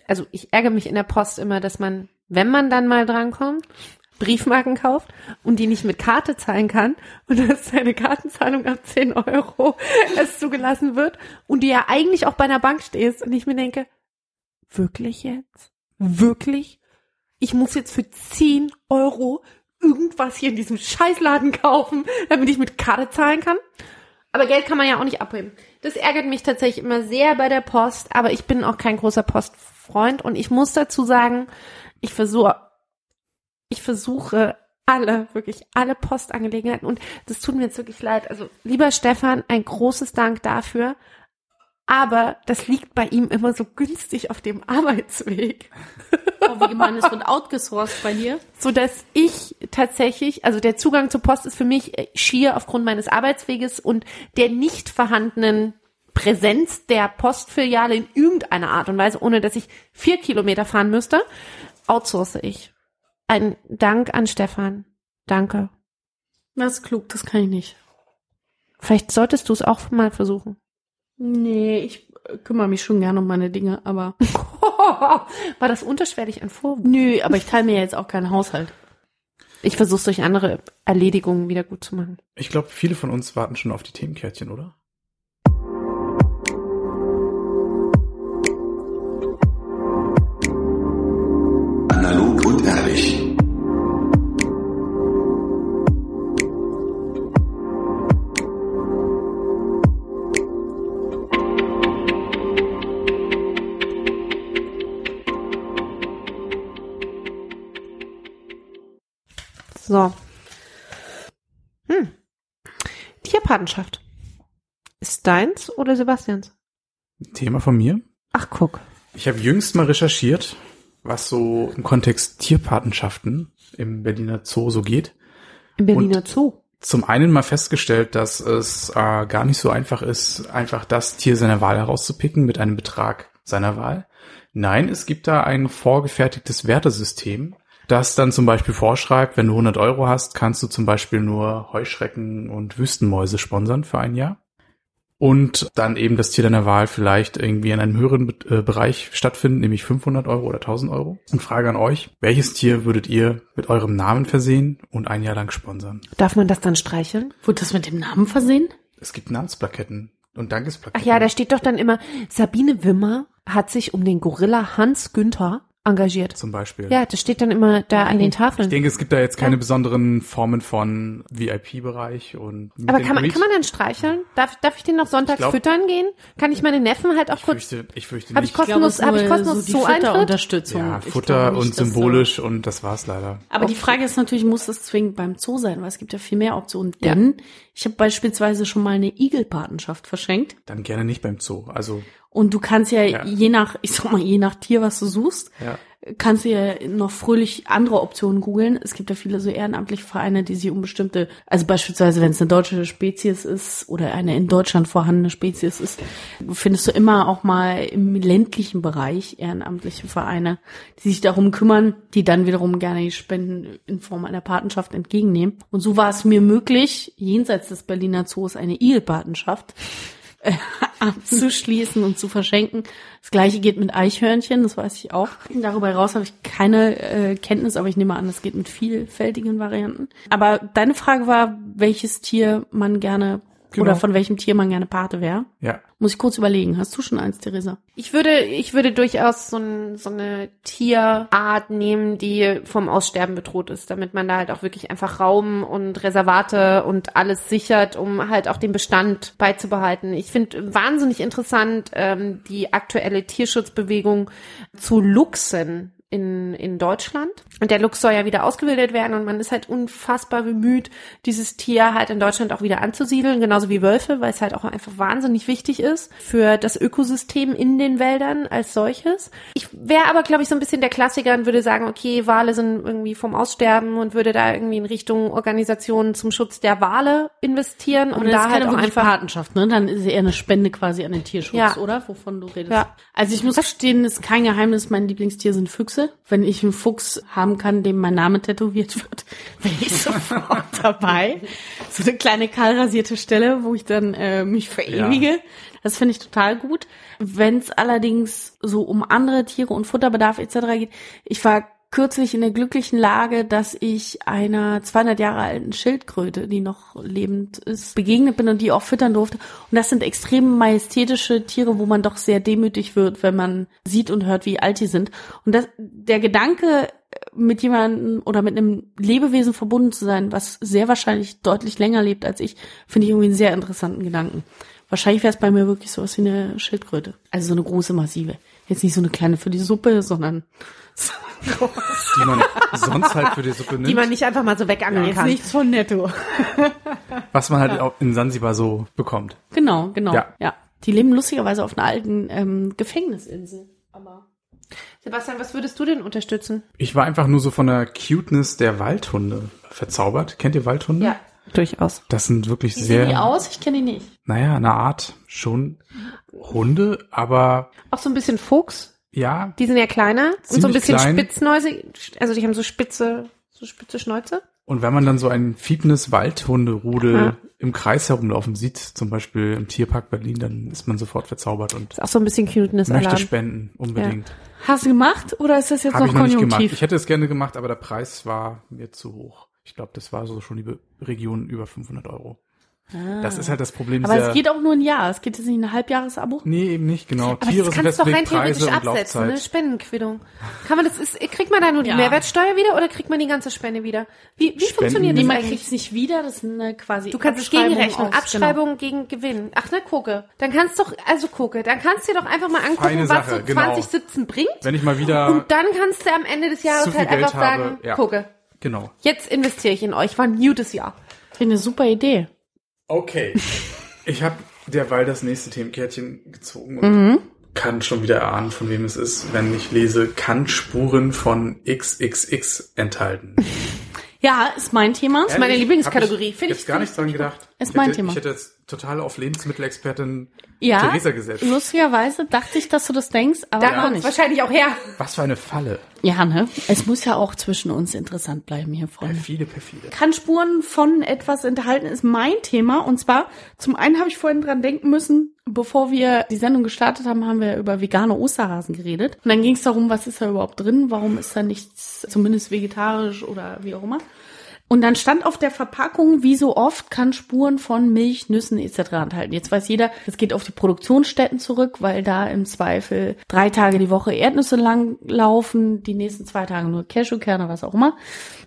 also ich ärgere mich in der Post immer, dass man, wenn man dann mal drankommt, Briefmarken kauft und die nicht mit Karte zahlen kann und dass seine Kartenzahlung ab 10 Euro es zugelassen wird und du ja eigentlich auch bei einer Bank stehst und ich mir denke, wirklich jetzt? Wirklich? Ich muss jetzt für 10 Euro irgendwas hier in diesem Scheißladen kaufen, damit ich mit Karte zahlen kann? Aber Geld kann man ja auch nicht abheben. Das ärgert mich tatsächlich immer sehr bei der Post, aber ich bin auch kein großer Postfreund und ich muss dazu sagen, ich versuche, ich versuche alle, wirklich alle Postangelegenheiten und das tut mir jetzt wirklich leid. Also lieber Stefan, ein großes Dank dafür. aber das liegt bei ihm immer so günstig auf dem Arbeitsweg. Oh, wie gemein, es wird outgesourced bei dir. so dass ich tatsächlich, also der Zugang zur Post ist für mich äh, schier aufgrund meines Arbeitsweges und der nicht vorhandenen Präsenz der Postfiliale in irgendeiner Art und Weise, ohne dass ich vier Kilometer fahren müsste, outsource ich. Ein Dank an Stefan. Danke. Das ist klug, das kann ich nicht. Vielleicht solltest du es auch mal versuchen. Nee, ich kümmere mich schon gerne um meine Dinge, aber. War das unterschwellig ein Vorwurf? Nö, aber ich teile mir jetzt auch keinen Haushalt. Ich versuche es durch andere Erledigungen wieder gut zu machen. Ich glaube, viele von uns warten schon auf die Themenkärtchen, oder? Ehrlich. So. Hm. Tierpatenschaft. Ist deins oder Sebastians? Thema von mir. Ach, guck. Ich habe jüngst mal recherchiert, was so im Kontext Tierpatenschaften im Berliner Zoo so geht. Im Berliner Zoo. Zum einen mal festgestellt, dass es äh, gar nicht so einfach ist, einfach das Tier seiner Wahl herauszupicken mit einem Betrag seiner Wahl. Nein, es gibt da ein vorgefertigtes Wertesystem, das dann zum Beispiel vorschreibt, wenn du 100 Euro hast, kannst du zum Beispiel nur Heuschrecken und Wüstenmäuse sponsern für ein Jahr. Und dann eben das Tier deiner Wahl vielleicht irgendwie in einem höheren äh, Bereich stattfinden, nämlich 500 Euro oder 1000 Euro. Und Frage an euch, welches Tier würdet ihr mit eurem Namen versehen und ein Jahr lang sponsern? Darf man das dann streicheln? Wurde das mit dem Namen versehen? Es gibt Namensplaketten und Ach Dankesplaketten. ja, da steht doch dann immer, Sabine Wimmer hat sich um den Gorilla Hans Günther engagiert. zum Beispiel. Ja, das steht dann immer da an den Ich Tafeln. denke, es gibt da jetzt keine Ja. besonderen Formen von VIP-Bereich und. Aber kann man, Greet. kann man dann streicheln? Darf, darf ich den noch sonntags Ich glaub- füttern gehen? Kann ich meine Neffen halt auch Ich kurz, fürchte, ich fürchte Hab ich nicht. kostenlos, habe ich kostenlos die Zoo-Eintritt? Futterunterstützung. ja, Ich Futter nicht, und dass so- symbolisch und das war's leider. Aber die Frage ist natürlich, muss das zwingend beim Zoo sein? Weil es gibt ja viel mehr Optionen. Ja. Denn ich habe beispielsweise schon mal eine Igelpatenschaft verschenkt. Dann gerne nicht beim Zoo. Also, Und du kannst ja, Ja. je nach, ich sag mal, je nach Tier, was du suchst, ja. kannst du ja noch fröhlich andere Optionen googeln. Es gibt ja viele so ehrenamtliche Vereine, die sich um bestimmte, also beispielsweise, wenn es eine deutsche Spezies ist oder eine in Deutschland vorhandene Spezies ist, findest du immer auch mal im ländlichen Bereich ehrenamtliche Vereine, die sich darum kümmern, die dann wiederum gerne die Spenden in Form einer Patenschaft entgegennehmen. Und so war es mir möglich, jenseits des Berliner Zoos eine Igelpatenschaft abzuschließen und zu verschenken. Das gleiche geht mit Eichhörnchen, das weiß ich auch. Darüber heraus habe ich keine äh, Kenntnis, aber ich nehme an, das geht mit vielfältigen Varianten. Aber deine Frage war, welches Tier man gerne Genau. oder von welchem Tier man gerne Pate wäre. Ja. Muss ich kurz überlegen. Hast du schon eins, Theresa? Ich würde, ich würde durchaus so, ein, so eine Tierart nehmen, die vom Aussterben bedroht ist, damit man da halt auch wirklich einfach Raum und Reservate und alles sichert, um halt auch den Bestand beizubehalten. Ich finde wahnsinnig interessant ähm, die aktuelle Tierschutzbewegung zu Luchsen in, in Deutschland. Und der Luchs soll ja wieder ausgewildert werden und man ist halt unfassbar bemüht, dieses Tier halt in Deutschland auch wieder anzusiedeln, genauso wie Wölfe, weil es halt auch einfach wahnsinnig wichtig ist für das Ökosystem in den Wäldern als solches. Ich wäre aber, glaube ich, so ein bisschen der Klassiker und würde sagen, okay, Wale sind irgendwie vom Aussterben und würde da irgendwie in Richtung Organisationen zum Schutz der Wale investieren und Und da halt auch einfach Patenschaft, ne? Dann ist es eher eine Spende quasi an den Tierschutz, Ja. oder? Wovon du redest. Ja. Also ich muss gestehen, ist kein Geheimnis, mein Lieblingstier sind Füchse. Wenn ich einen Fuchs haben kann, dem mein Name tätowiert wird, bin ich sofort dabei. So eine kleine kahlrasierte Stelle, wo ich dann äh, mich verewige. Das finde ich total gut. Wenn es allerdings so um andere Tiere und Futterbedarf etc. geht, ich war kürzlich in der glücklichen Lage, dass ich einer 200 Jahre alten Schildkröte, die noch lebend ist, begegnet bin und die auch füttern durfte. Und das sind extrem majestätische Tiere, wo man doch sehr demütig wird, wenn man sieht und hört, wie alt die sind. Und das, der Gedanke, mit jemandem oder mit einem Lebewesen verbunden zu sein, was sehr wahrscheinlich deutlich länger lebt als ich, finde ich irgendwie einen sehr interessanten Gedanken. Wahrscheinlich wäre es bei mir wirklich sowas wie eine Schildkröte. Also so eine große, massive. Jetzt nicht so eine kleine für die Suppe, sondern so Die man sonst halt für die Suppe nimmt. die man nicht einfach mal so wegangeln jetzt kann. nichts von netto. was man halt auch in Sansibar so bekommt. Genau, genau. Ja. Ja. Die leben lustigerweise auf einer alten ähm, Gefängnisinsel. Aber Sebastian, was würdest du denn unterstützen? Ich war einfach nur so von der Cuteness der Waldhunde verzaubert. Kennt ihr Waldhunde? durchaus. Das sind wirklich wie sehen die sehr, aus? Ich kenne die nicht. naja, eine Art schon Hunde, aber Auch so ein bisschen Fuchs. Ja, Die sind ja kleiner und so ein bisschen klein. spitznäusig. Also die haben so spitze, so spitze Schnäuze. Und wenn man dann so ein Fitness-Waldhunderudel Ja. im Kreis herumlaufen sieht, zum Beispiel im Tierpark Berlin, dann ist man sofort verzaubert und Ist auch so ein bisschen cuteness möchte alarm spenden, unbedingt. Hast du gemacht oder ist das jetzt Habe noch ich noch nicht gemacht. konjunktiv? Ich hätte es gerne gemacht, aber der Preis war mir zu hoch. Ich glaube, das war so schon die Region über 500 Euro. Das ist halt das Problem Aber es geht auch nur ein Jahr. Es geht jetzt nicht ein Halbjahresabo. nee, eben nicht, genau. Aber Tiere das kannst du doch rein theoretisch Preise absetzen, ne? Spendenquittung. Kann man das, ist, kriegt man da nur die Ja. Mehrwertsteuer wieder oder kriegt man die ganze Spende wieder? Wie, wie Spenden- funktioniert Nee, das man eigentlich? kriegt es nicht wieder. Das ist eine quasi Du kannst es Abschreibung gegenrechnen. genau. Abschreibung gegen Gewinn. Ach, ne, gucke. Dann kannst doch, also gucke, dann kannst du dir doch einfach mal angucken, Feine was Sache, so genau. 2017 bringt. Wenn ich mal wieder... Und dann kannst du am Ende des Jahres halt einfach habe, sagen, ja. gucke, genau. jetzt investiere ich in euch. War ein gutes Jahr. Finde eine super Idee. Okay. Ich habe derweil das nächste Themenkärtchen gezogen und Mhm. kann schon wieder erahnen, von wem es ist, wenn ich lese, kann Spuren von XXX enthalten. Ja, ist mein Thema. meine Ehrlich? Lieblingskategorie. Hab ich jetzt ich- gar nicht dran gedacht. Ist ich mein hätte, Thema. Ich hätte jetzt total auf Lebensmittelexpertin Ja, Theresa gesetzt. lustigerweise dachte ich, dass du das denkst, aber Da kommt nicht. wahrscheinlich auch her. Was für eine Falle. Ja, ne? Es muss ja auch zwischen uns interessant bleiben hier, Freunde. Perfide, perfide. kann Spuren von etwas enthalten, ist mein Thema. Und zwar, zum einen habe ich vorhin dran denken müssen, bevor wir die Sendung gestartet haben, haben wir über vegane Osterhasen geredet. Und dann ging es darum, was ist da überhaupt drin, warum ist da nichts, zumindest vegetarisch oder wie auch immer. Und dann stand auf der Verpackung, wie so oft, kann Spuren von Milch, Nüssen etc. enthalten. Jetzt weiß jeder, es geht auf die Produktionsstätten zurück, weil da im Zweifel drei Tage die Woche Erdnüsse lang laufen, die nächsten zwei Tage nur Cashewkerne, was auch immer.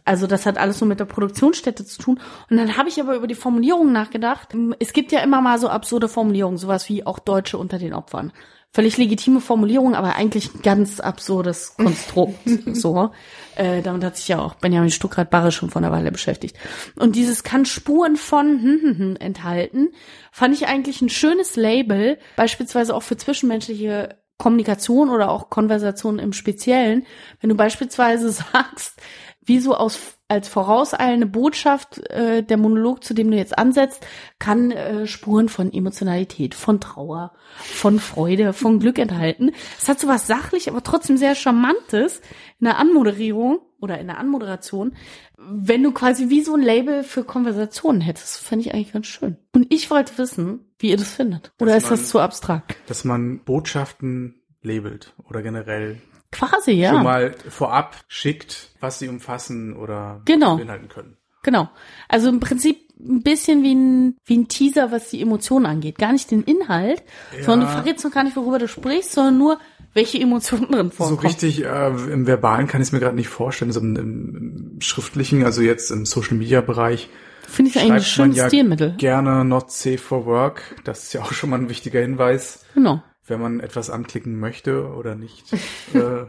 Also das hat alles nur mit der Produktionsstätte zu tun. Und dann habe ich aber über die Formulierung nachgedacht. Es gibt ja immer mal so absurde Formulierungen, sowas wie auch Deutsche unter den Opfern. Völlig legitime Formulierung, aber eigentlich ein ganz absurdes Konstrukt. so. Äh, damit hat sich ja auch Benjamin Stuckrad-Barre schon vor einer Weile beschäftigt. Und dieses kann Spuren von hm, hm, hm, enthalten, fand ich eigentlich ein schönes Label, beispielsweise auch für zwischenmenschliche Kommunikation oder auch Konversation im Speziellen. Wenn du beispielsweise sagst, wie so aus als vorauseilende Botschaft äh, der Monolog, zu dem du jetzt ansetzt, kann äh, Spuren von Emotionalität, von Trauer, von Freude, von Glück enthalten. Es hat so was sachlich, aber trotzdem sehr charmantes in der Anmoderierung oder in der Anmoderation, wenn du quasi wie so ein Label für Konversationen hättest. Fände ich eigentlich ganz schön. Und ich wollte wissen, wie ihr das findet. Oder Dass ist das man- zu abstrakt? Dass man Botschaften labelt oder generell Quasi, ja. schon mal vorab schickt, was sie umfassen oder Genau. beinhalten können. Genau. Also im Prinzip ein bisschen wie ein, wie ein Teaser, was die Emotionen angeht. Gar nicht den Inhalt, sondern du verrätst noch gar nicht, worüber du sprichst, sondern nur, welche Emotionen drin So vorkommen. richtig äh, im Verbalen kann ich es mir gerade nicht vorstellen, so im, im, Schriftlichen, also jetzt im Social Media Bereich. Finde ich eigentlich ein schönes ja Stilmittel. Gerne not safe for work. Das ist ja auch schon mal ein wichtiger Hinweis, Genau. Wenn man etwas anklicken möchte oder nicht. äh,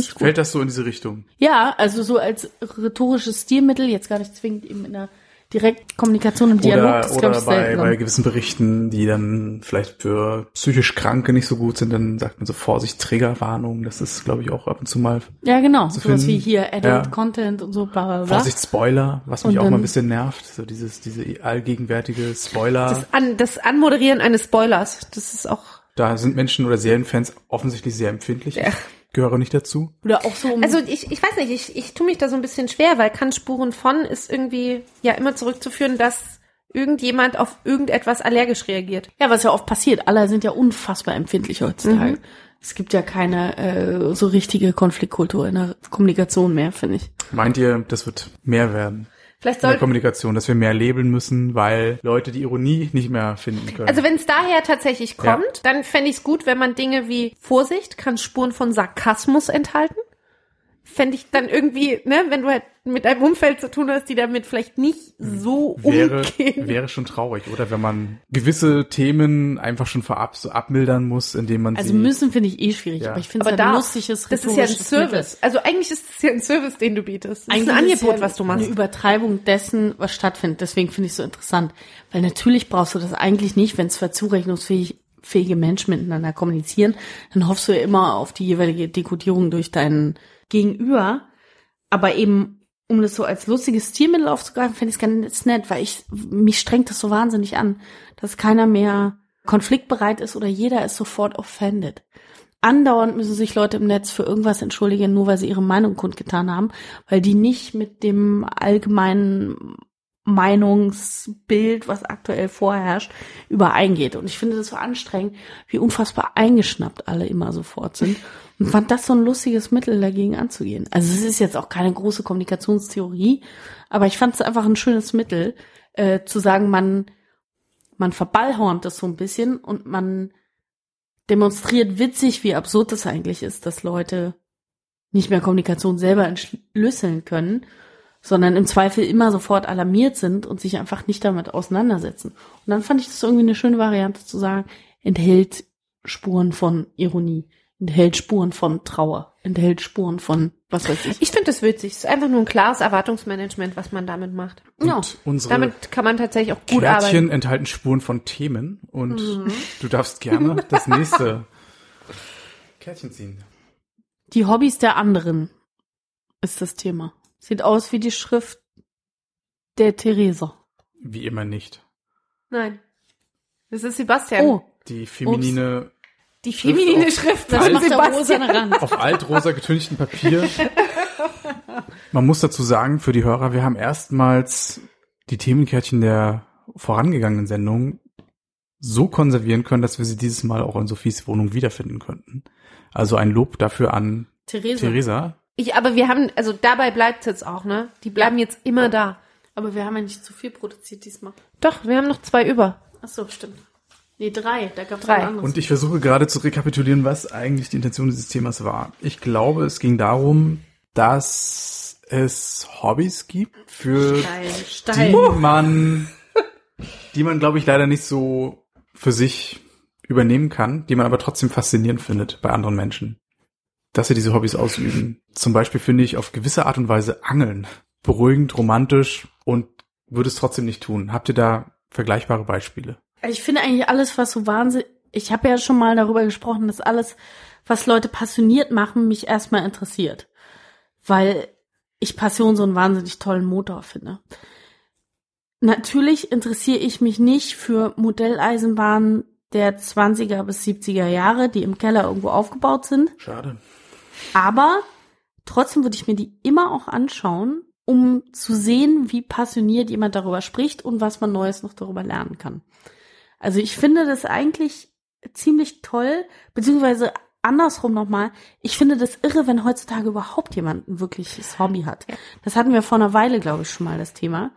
fällt das so in diese Richtung? Ja, also so als rhetorisches Stilmittel, jetzt gar nicht zwingend eben in der Direktkommunikation im Dialog. Oder, das oder ich bei, selten. bei gewissen Berichten, die dann vielleicht für psychisch Kranke nicht so gut sind, dann sagt man so Vorsicht, Triggerwarnung. Das ist, glaube ich, auch ab und zu mal ja, genau. zu Sowas finden. wie hier Adult Ja. Content und so, bla, bla, bla. Vorsicht, Spoiler, was mich Und auch mal ein bisschen nervt. So dieses, diese allgegenwärtige Spoiler. Das, an, das Anmoderieren eines Spoilers, das ist auch. Da sind Menschen oder Serienfans offensichtlich sehr empfindlich. Ich gehöre nicht dazu. Oder auch so um Also ich, ich weiß nicht, ich, ich tue mich da so ein bisschen schwer, weil kann Spuren von ist irgendwie ja immer zurückzuführen, dass irgendjemand auf irgendetwas allergisch reagiert. Ja, was ja oft passiert. Alle sind ja unfassbar empfindlich heutzutage. Es gibt ja keine äh, so richtige Konfliktkultur in der Kommunikation mehr, finde ich. Meint ihr, das wird mehr werden? Vielleicht In der soll, Kommunikation, dass wir mehr labeln müssen, weil Leute die Ironie nicht mehr finden können. also wenn es daher tatsächlich Ja. kommt, dann fände ich es gut, wenn man Dinge wie Vorsicht kann Spuren von Sarkasmus enthalten. Fände ich dann irgendwie, ne, wenn du halt mit einem Umfeld zu tun hast, die damit vielleicht nicht so wäre, umgehen. wäre schon traurig, oder? Wenn man gewisse Themen einfach schon vorab so abmildern muss, indem man Also sie... müssen finde ich eh schwierig, Ja. aber ich finde es ein da, lustiges das ist ja ein Service. Also eigentlich ist es ja ein Service, den du bietest. Das ist ein Eigentlich Angebot, ja was du machst. Eine Übertreibung dessen, was stattfindet. Deswegen finde ich es so interessant. Weil natürlich brauchst du das eigentlich nicht, wenn es zwar zurechnungsfähig fähige Menschen miteinander kommunizieren, dann hoffst du ja immer auf die jeweilige Dekodierung durch deinen Gegenüber. Aber eben, um das so als lustiges Stilmittel aufzugreifen, finde ich es ganz nett, weil ich, mich strengt das so wahnsinnig an, dass keiner mehr konfliktbereit ist oder jeder ist sofort offended. Andauernd müssen sich Leute im Netz für irgendwas entschuldigen, nur weil sie ihre Meinung kundgetan haben, weil die nicht mit dem allgemeinen Meinungsbild, was aktuell vorherrscht, übereingeht. Und ich finde das so anstrengend, wie unfassbar eingeschnappt alle immer sofort sind. Und fand das so ein lustiges Mittel, dagegen anzugehen. Also es ist jetzt auch keine große Kommunikationstheorie, aber ich fand es einfach ein schönes Mittel, äh, zu sagen, man, man verballhornt das so ein bisschen und man demonstriert witzig, wie absurd das eigentlich ist, dass Leute nicht mehr Kommunikation selber entschlüsseln können, sondern im Zweifel immer sofort alarmiert sind und sich einfach nicht damit auseinandersetzen. Und dann fand ich das irgendwie eine schöne Variante zu sagen, enthält Spuren von Ironie, enthält Spuren von Trauer, enthält Spuren von was weiß ich. Ich finde das witzig. Es ist einfach nur ein klares Erwartungsmanagement, was man damit macht. Und Ja, unsere Damit kann man tatsächlich auch gut Kärtchen arbeiten. enthalten Spuren von Themen und du darfst gerne das nächste Kärtchen ziehen. Die Hobbys der anderen ist das Thema. Sieht aus wie die Schrift der Theresa. Wie immer nicht. Nein. Das ist Sebastian. Oh, Die feminine, Die feminine Schrift. das von macht der Sebastian. rosane Rand. auf altrosa getünchten Papier. Man muss dazu sagen, für die Hörer, wir haben erstmals die Themenkärtchen der vorangegangenen Sendung so konservieren können, dass wir sie dieses Mal auch in Sophies Wohnung wiederfinden könnten. Also ein Lob dafür an Theresa. Theresa. Ich, aber wir haben, also dabei bleibt jetzt auch, ne? Die bleiben jetzt immer da. Aber wir haben ja nicht zu viel produziert diesmal. Doch, wir haben noch zwei über. Ach so, stimmt. Nee, drei. Da gab es anderes. Und ich versuche gerade zu rekapitulieren, was eigentlich die Intention dieses Themas war. Ich glaube, es ging darum, dass es Hobbys gibt, für steil, die steil. man, die man, glaube ich, leider nicht so für sich übernehmen kann, die man aber trotzdem faszinierend findet bei anderen Menschen. Dass sie diese Hobbys ausüben. Zum Beispiel finde ich auf gewisse Art und Weise Angeln beruhigend, romantisch und würde es trotzdem nicht tun. Habt ihr da vergleichbare Beispiele? Ich finde eigentlich alles, was so wahnsinnig. Ich habe ja schon mal darüber gesprochen, dass alles, was Leute passioniert machen, mich erstmal interessiert. Weil ich Passion so einen wahnsinnig tollen Motor finde. Natürlich interessiere ich mich nicht für Modelleisenbahnen der 20er bis 70er Jahre, die im Keller irgendwo aufgebaut sind. Schade. Aber trotzdem würde ich mir die immer auch anschauen, um zu sehen, wie passioniert jemand darüber spricht und was man Neues noch darüber lernen kann. Also ich finde das eigentlich ziemlich toll, beziehungsweise andersrum nochmal, ich finde das irre, wenn heutzutage überhaupt jemand ein wirkliches Hobby hat. Das hatten wir vor einer Weile, glaube ich, schon mal das Thema.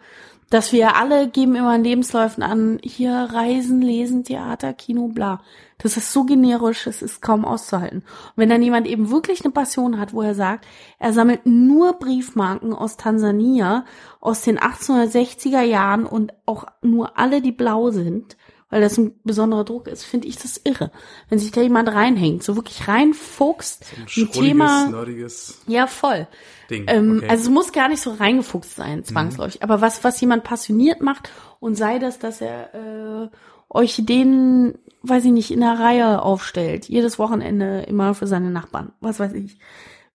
Dass wir alle geben immer in Lebensläufen an, hier Reisen, Lesen, Theater, Kino, bla. Das ist so generisch, es ist kaum auszuhalten. Und wenn dann jemand eben wirklich eine Passion hat, wo er sagt, er sammelt nur Briefmarken aus Tansania aus den 1860er Jahren und auch nur alle, die blau sind, weil das ein besonderer Druck ist, finde ich das irre. Wenn sich da jemand reinhängt, so wirklich reinfuchst, ein, schrulliges, Thema, nerdiges ja voll. Ding. Ähm, okay. Also es muss gar nicht so reingefuchst sein, zwangsläufig. Aber was, was jemand passioniert macht und sei das, dass er äh, Orchideen, weiß ich nicht, in der Reihe aufstellt, jedes Wochenende immer für seine Nachbarn, was weiß ich.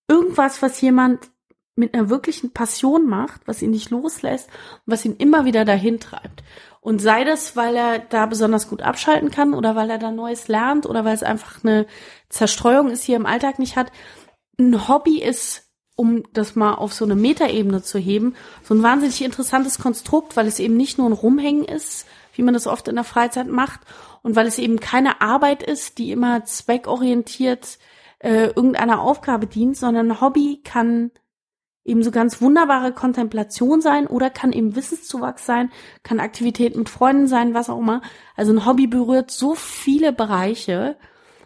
Irgendwas, was jemand mit einer wirklichen Passion macht, was ihn nicht loslässt und was ihn immer wieder dahin treibt. Und sei das, weil er da besonders gut abschalten kann oder weil er da Neues lernt oder weil es einfach eine Zerstreuung ist, die er im Alltag nicht hat. Ein Hobby ist um das mal auf so eine Metaebene zu heben, so ein wahnsinnig interessantes Konstrukt, weil es eben nicht nur ein Rumhängen ist, wie man das oft in der Freizeit macht, und weil es eben keine Arbeit ist, die immer zweckorientiert äh, irgendeiner Aufgabe dient, sondern ein Hobby kann eben so ganz wunderbare Kontemplation sein oder kann eben Wissenszuwachs sein, kann Aktivität mit Freunden sein, was auch immer. Also ein Hobby berührt so viele Bereiche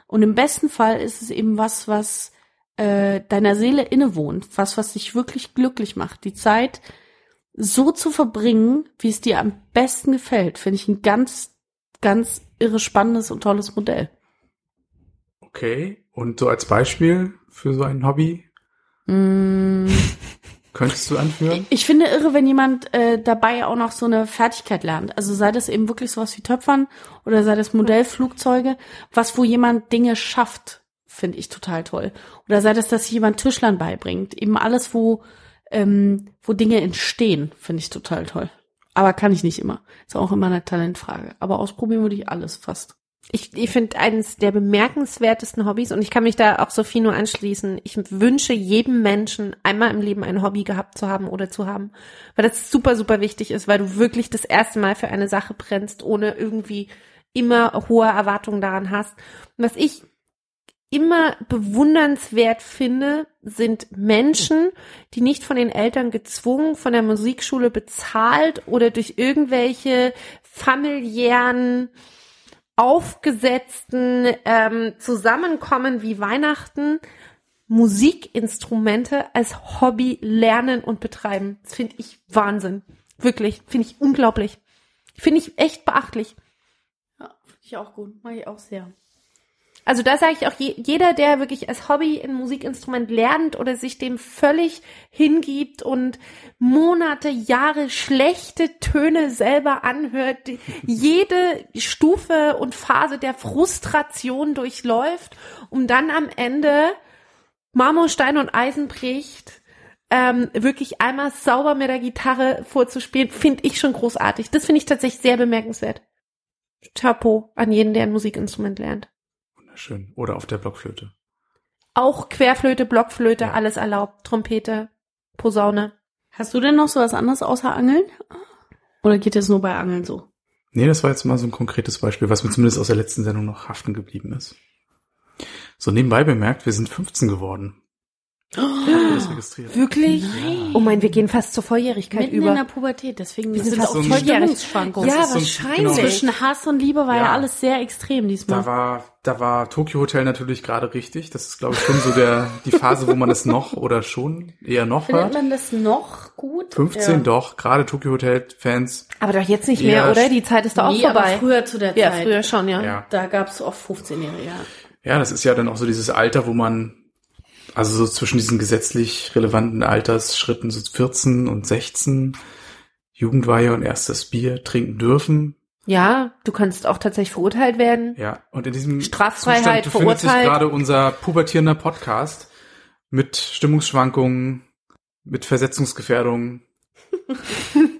und im besten Fall ist es eben was, was äh, deiner Seele innewohnt, was, was dich wirklich glücklich macht. Die Zeit so zu verbringen, wie es dir am besten gefällt, finde ich ein ganz, ganz irre spannendes und tolles Modell. Okay. Und so als Beispiel für so ein Hobby? Mm, Könntest du anführen? Ich finde irre, wenn jemand äh, dabei auch noch so eine Fertigkeit lernt. Also sei das eben wirklich sowas wie Töpfern oder sei das Modellflugzeuge, was wo jemand Dinge schafft, finde ich total toll. Oder sei das, dass jemand Tischlern beibringt. Eben alles, wo, ähm, wo Dinge entstehen, finde ich total toll. Aber kann ich nicht immer. Ist auch immer eine Talentfrage. Aber ausprobieren würde ich alles fast. Ich, ich finde eines der bemerkenswertesten Hobbys und ich kann mich da auch Sophie nur anschließen. Ich wünsche jedem Menschen einmal im Leben ein Hobby gehabt zu haben oder zu haben, weil das super, super wichtig ist, weil du wirklich das erste Mal für eine Sache brennst, ohne irgendwie immer hohe Erwartungen daran hast. Und was ich immer bewundernswert finde, sind Menschen, die nicht von den Eltern gezwungen, von der Musikschule bezahlt oder durch irgendwelche familiären aufgesetzten ähm, Zusammenkommen wie Weihnachten Musikinstrumente als Hobby lernen und betreiben. Das finde ich Wahnsinn. Wirklich, finde ich unglaublich. Finde ich echt beachtlich. Ja, finde ich auch gut. Mag ich auch sehr. Also da sage ich auch, je, jeder, der wirklich als Hobby ein Musikinstrument lernt oder sich dem völlig hingibt und Monate, Jahre schlechte Töne selber anhört, jede Stufe und Phase der Frustration durchläuft, um dann am Ende Marmorstein und Eisen bricht, ähm, wirklich einmal sauber mit der Gitarre vorzuspielen, finde ich schon großartig. Das finde ich tatsächlich sehr bemerkenswert. Chapeau an jeden, der ein Musikinstrument lernt. Schön. Oder auf der Blockflöte. Auch Querflöte, Blockflöte, Ja. alles erlaubt. Trompete, Posaune. Hast du denn noch so was anderes außer Angeln? Oder geht es nur bei Angeln so? Nee, das war jetzt mal so ein konkretes Beispiel, was mir zumindest aus der letzten Sendung noch haften geblieben ist. So nebenbei bemerkt, wir sind 15 geworden. Das registriert? Wirklich? Oh mein, wir gehen fast zur Volljährigkeit Mitten über. in der Pubertät, deswegen Wir sind sind auch so ein- voll Stimmungsschwankungen. Ja, Das ist so ein- wahrscheinlich. genau. Zwischen Hass und Liebe war ja, Ja. alles sehr extrem diesmal. Da war, da war Tokyo Hotel natürlich gerade richtig. Das ist, glaube ich, schon so der, die Phase, wo man es noch oder schon eher noch Findet hört. man das noch gut? 15 ja. doch, gerade Tokyo Hotel Fans. Aber doch jetzt nicht Ja, mehr, oder? Die Zeit ist doch auch Nee, aber vorbei. früher zu der ja, Zeit. früher schon, ja. Ja. Da gab's auch 15-Jährige, ja. Ja, das ist ja dann auch so dieses Alter, wo man, also so zwischen diesen gesetzlich relevanten Altersschritten, so 14 und 16, Jugendweihe und erstes Bier trinken dürfen. Ja, du kannst auch tatsächlich verurteilt werden. Ja, und in diesem Straffreiheit, Zustand befindet sich verurteilt. gerade unser pubertierender Podcast mit Stimmungsschwankungen, mit Versetzungsgefährdungen.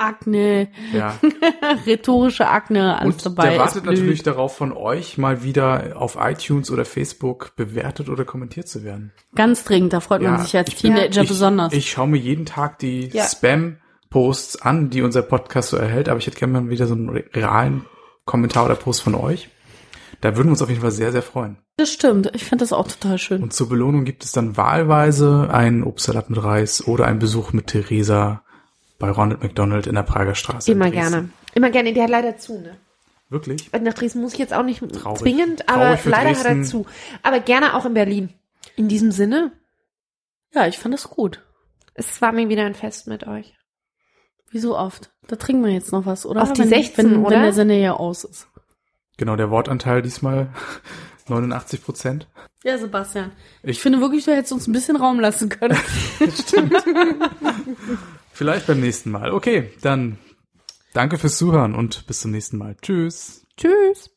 Akne, Ja. rhetorische Akne, alles Und dabei. der es wartet natürlich darauf, von euch mal wieder auf iTunes oder Facebook bewertet oder kommentiert zu werden. Ganz dringend, da freut man Ja, sich als ich- Teenager ich, besonders. Ich schaue mir jeden Tag die Ja. Spam-Posts an, die unser Podcast so erhält, aber ich hätte gerne mal wieder so einen re- realen Kommentar oder Post von euch. Da würden wir uns auf jeden Fall sehr, sehr freuen. das stimmt, ich finde das auch total schön. Und zur Belohnung gibt es dann wahlweise einen Obstsalat mit Reis oder einen Besuch mit Theresa bei Ronald McDonald in der Prager Straße. Immer Dresden. gerne. Immer gerne. Der hat leider zu, ne? Wirklich? Nach Dresden muss ich jetzt auch nicht Traurig. zwingend, aber leider hat er Dresden. zu. Aber gerne auch in Berlin. In diesem Sinne, Ja, ich fand es gut. es war mir wieder ein Fest mit euch. Wie so oft. Da trinken wir jetzt noch was, oder? Auf die wenn, 16, wenn, oder? Wenn der Sender ja aus ist. Genau, der Wortanteil diesmal 89 Prozent. Ja, Sebastian. Ich, Ich- finde wirklich, du hättest uns ein bisschen Raum lassen können. Vielleicht beim nächsten Mal. Okay, dann danke fürs Zuhören und bis zum nächsten Mal. Tschüss. Tschüss.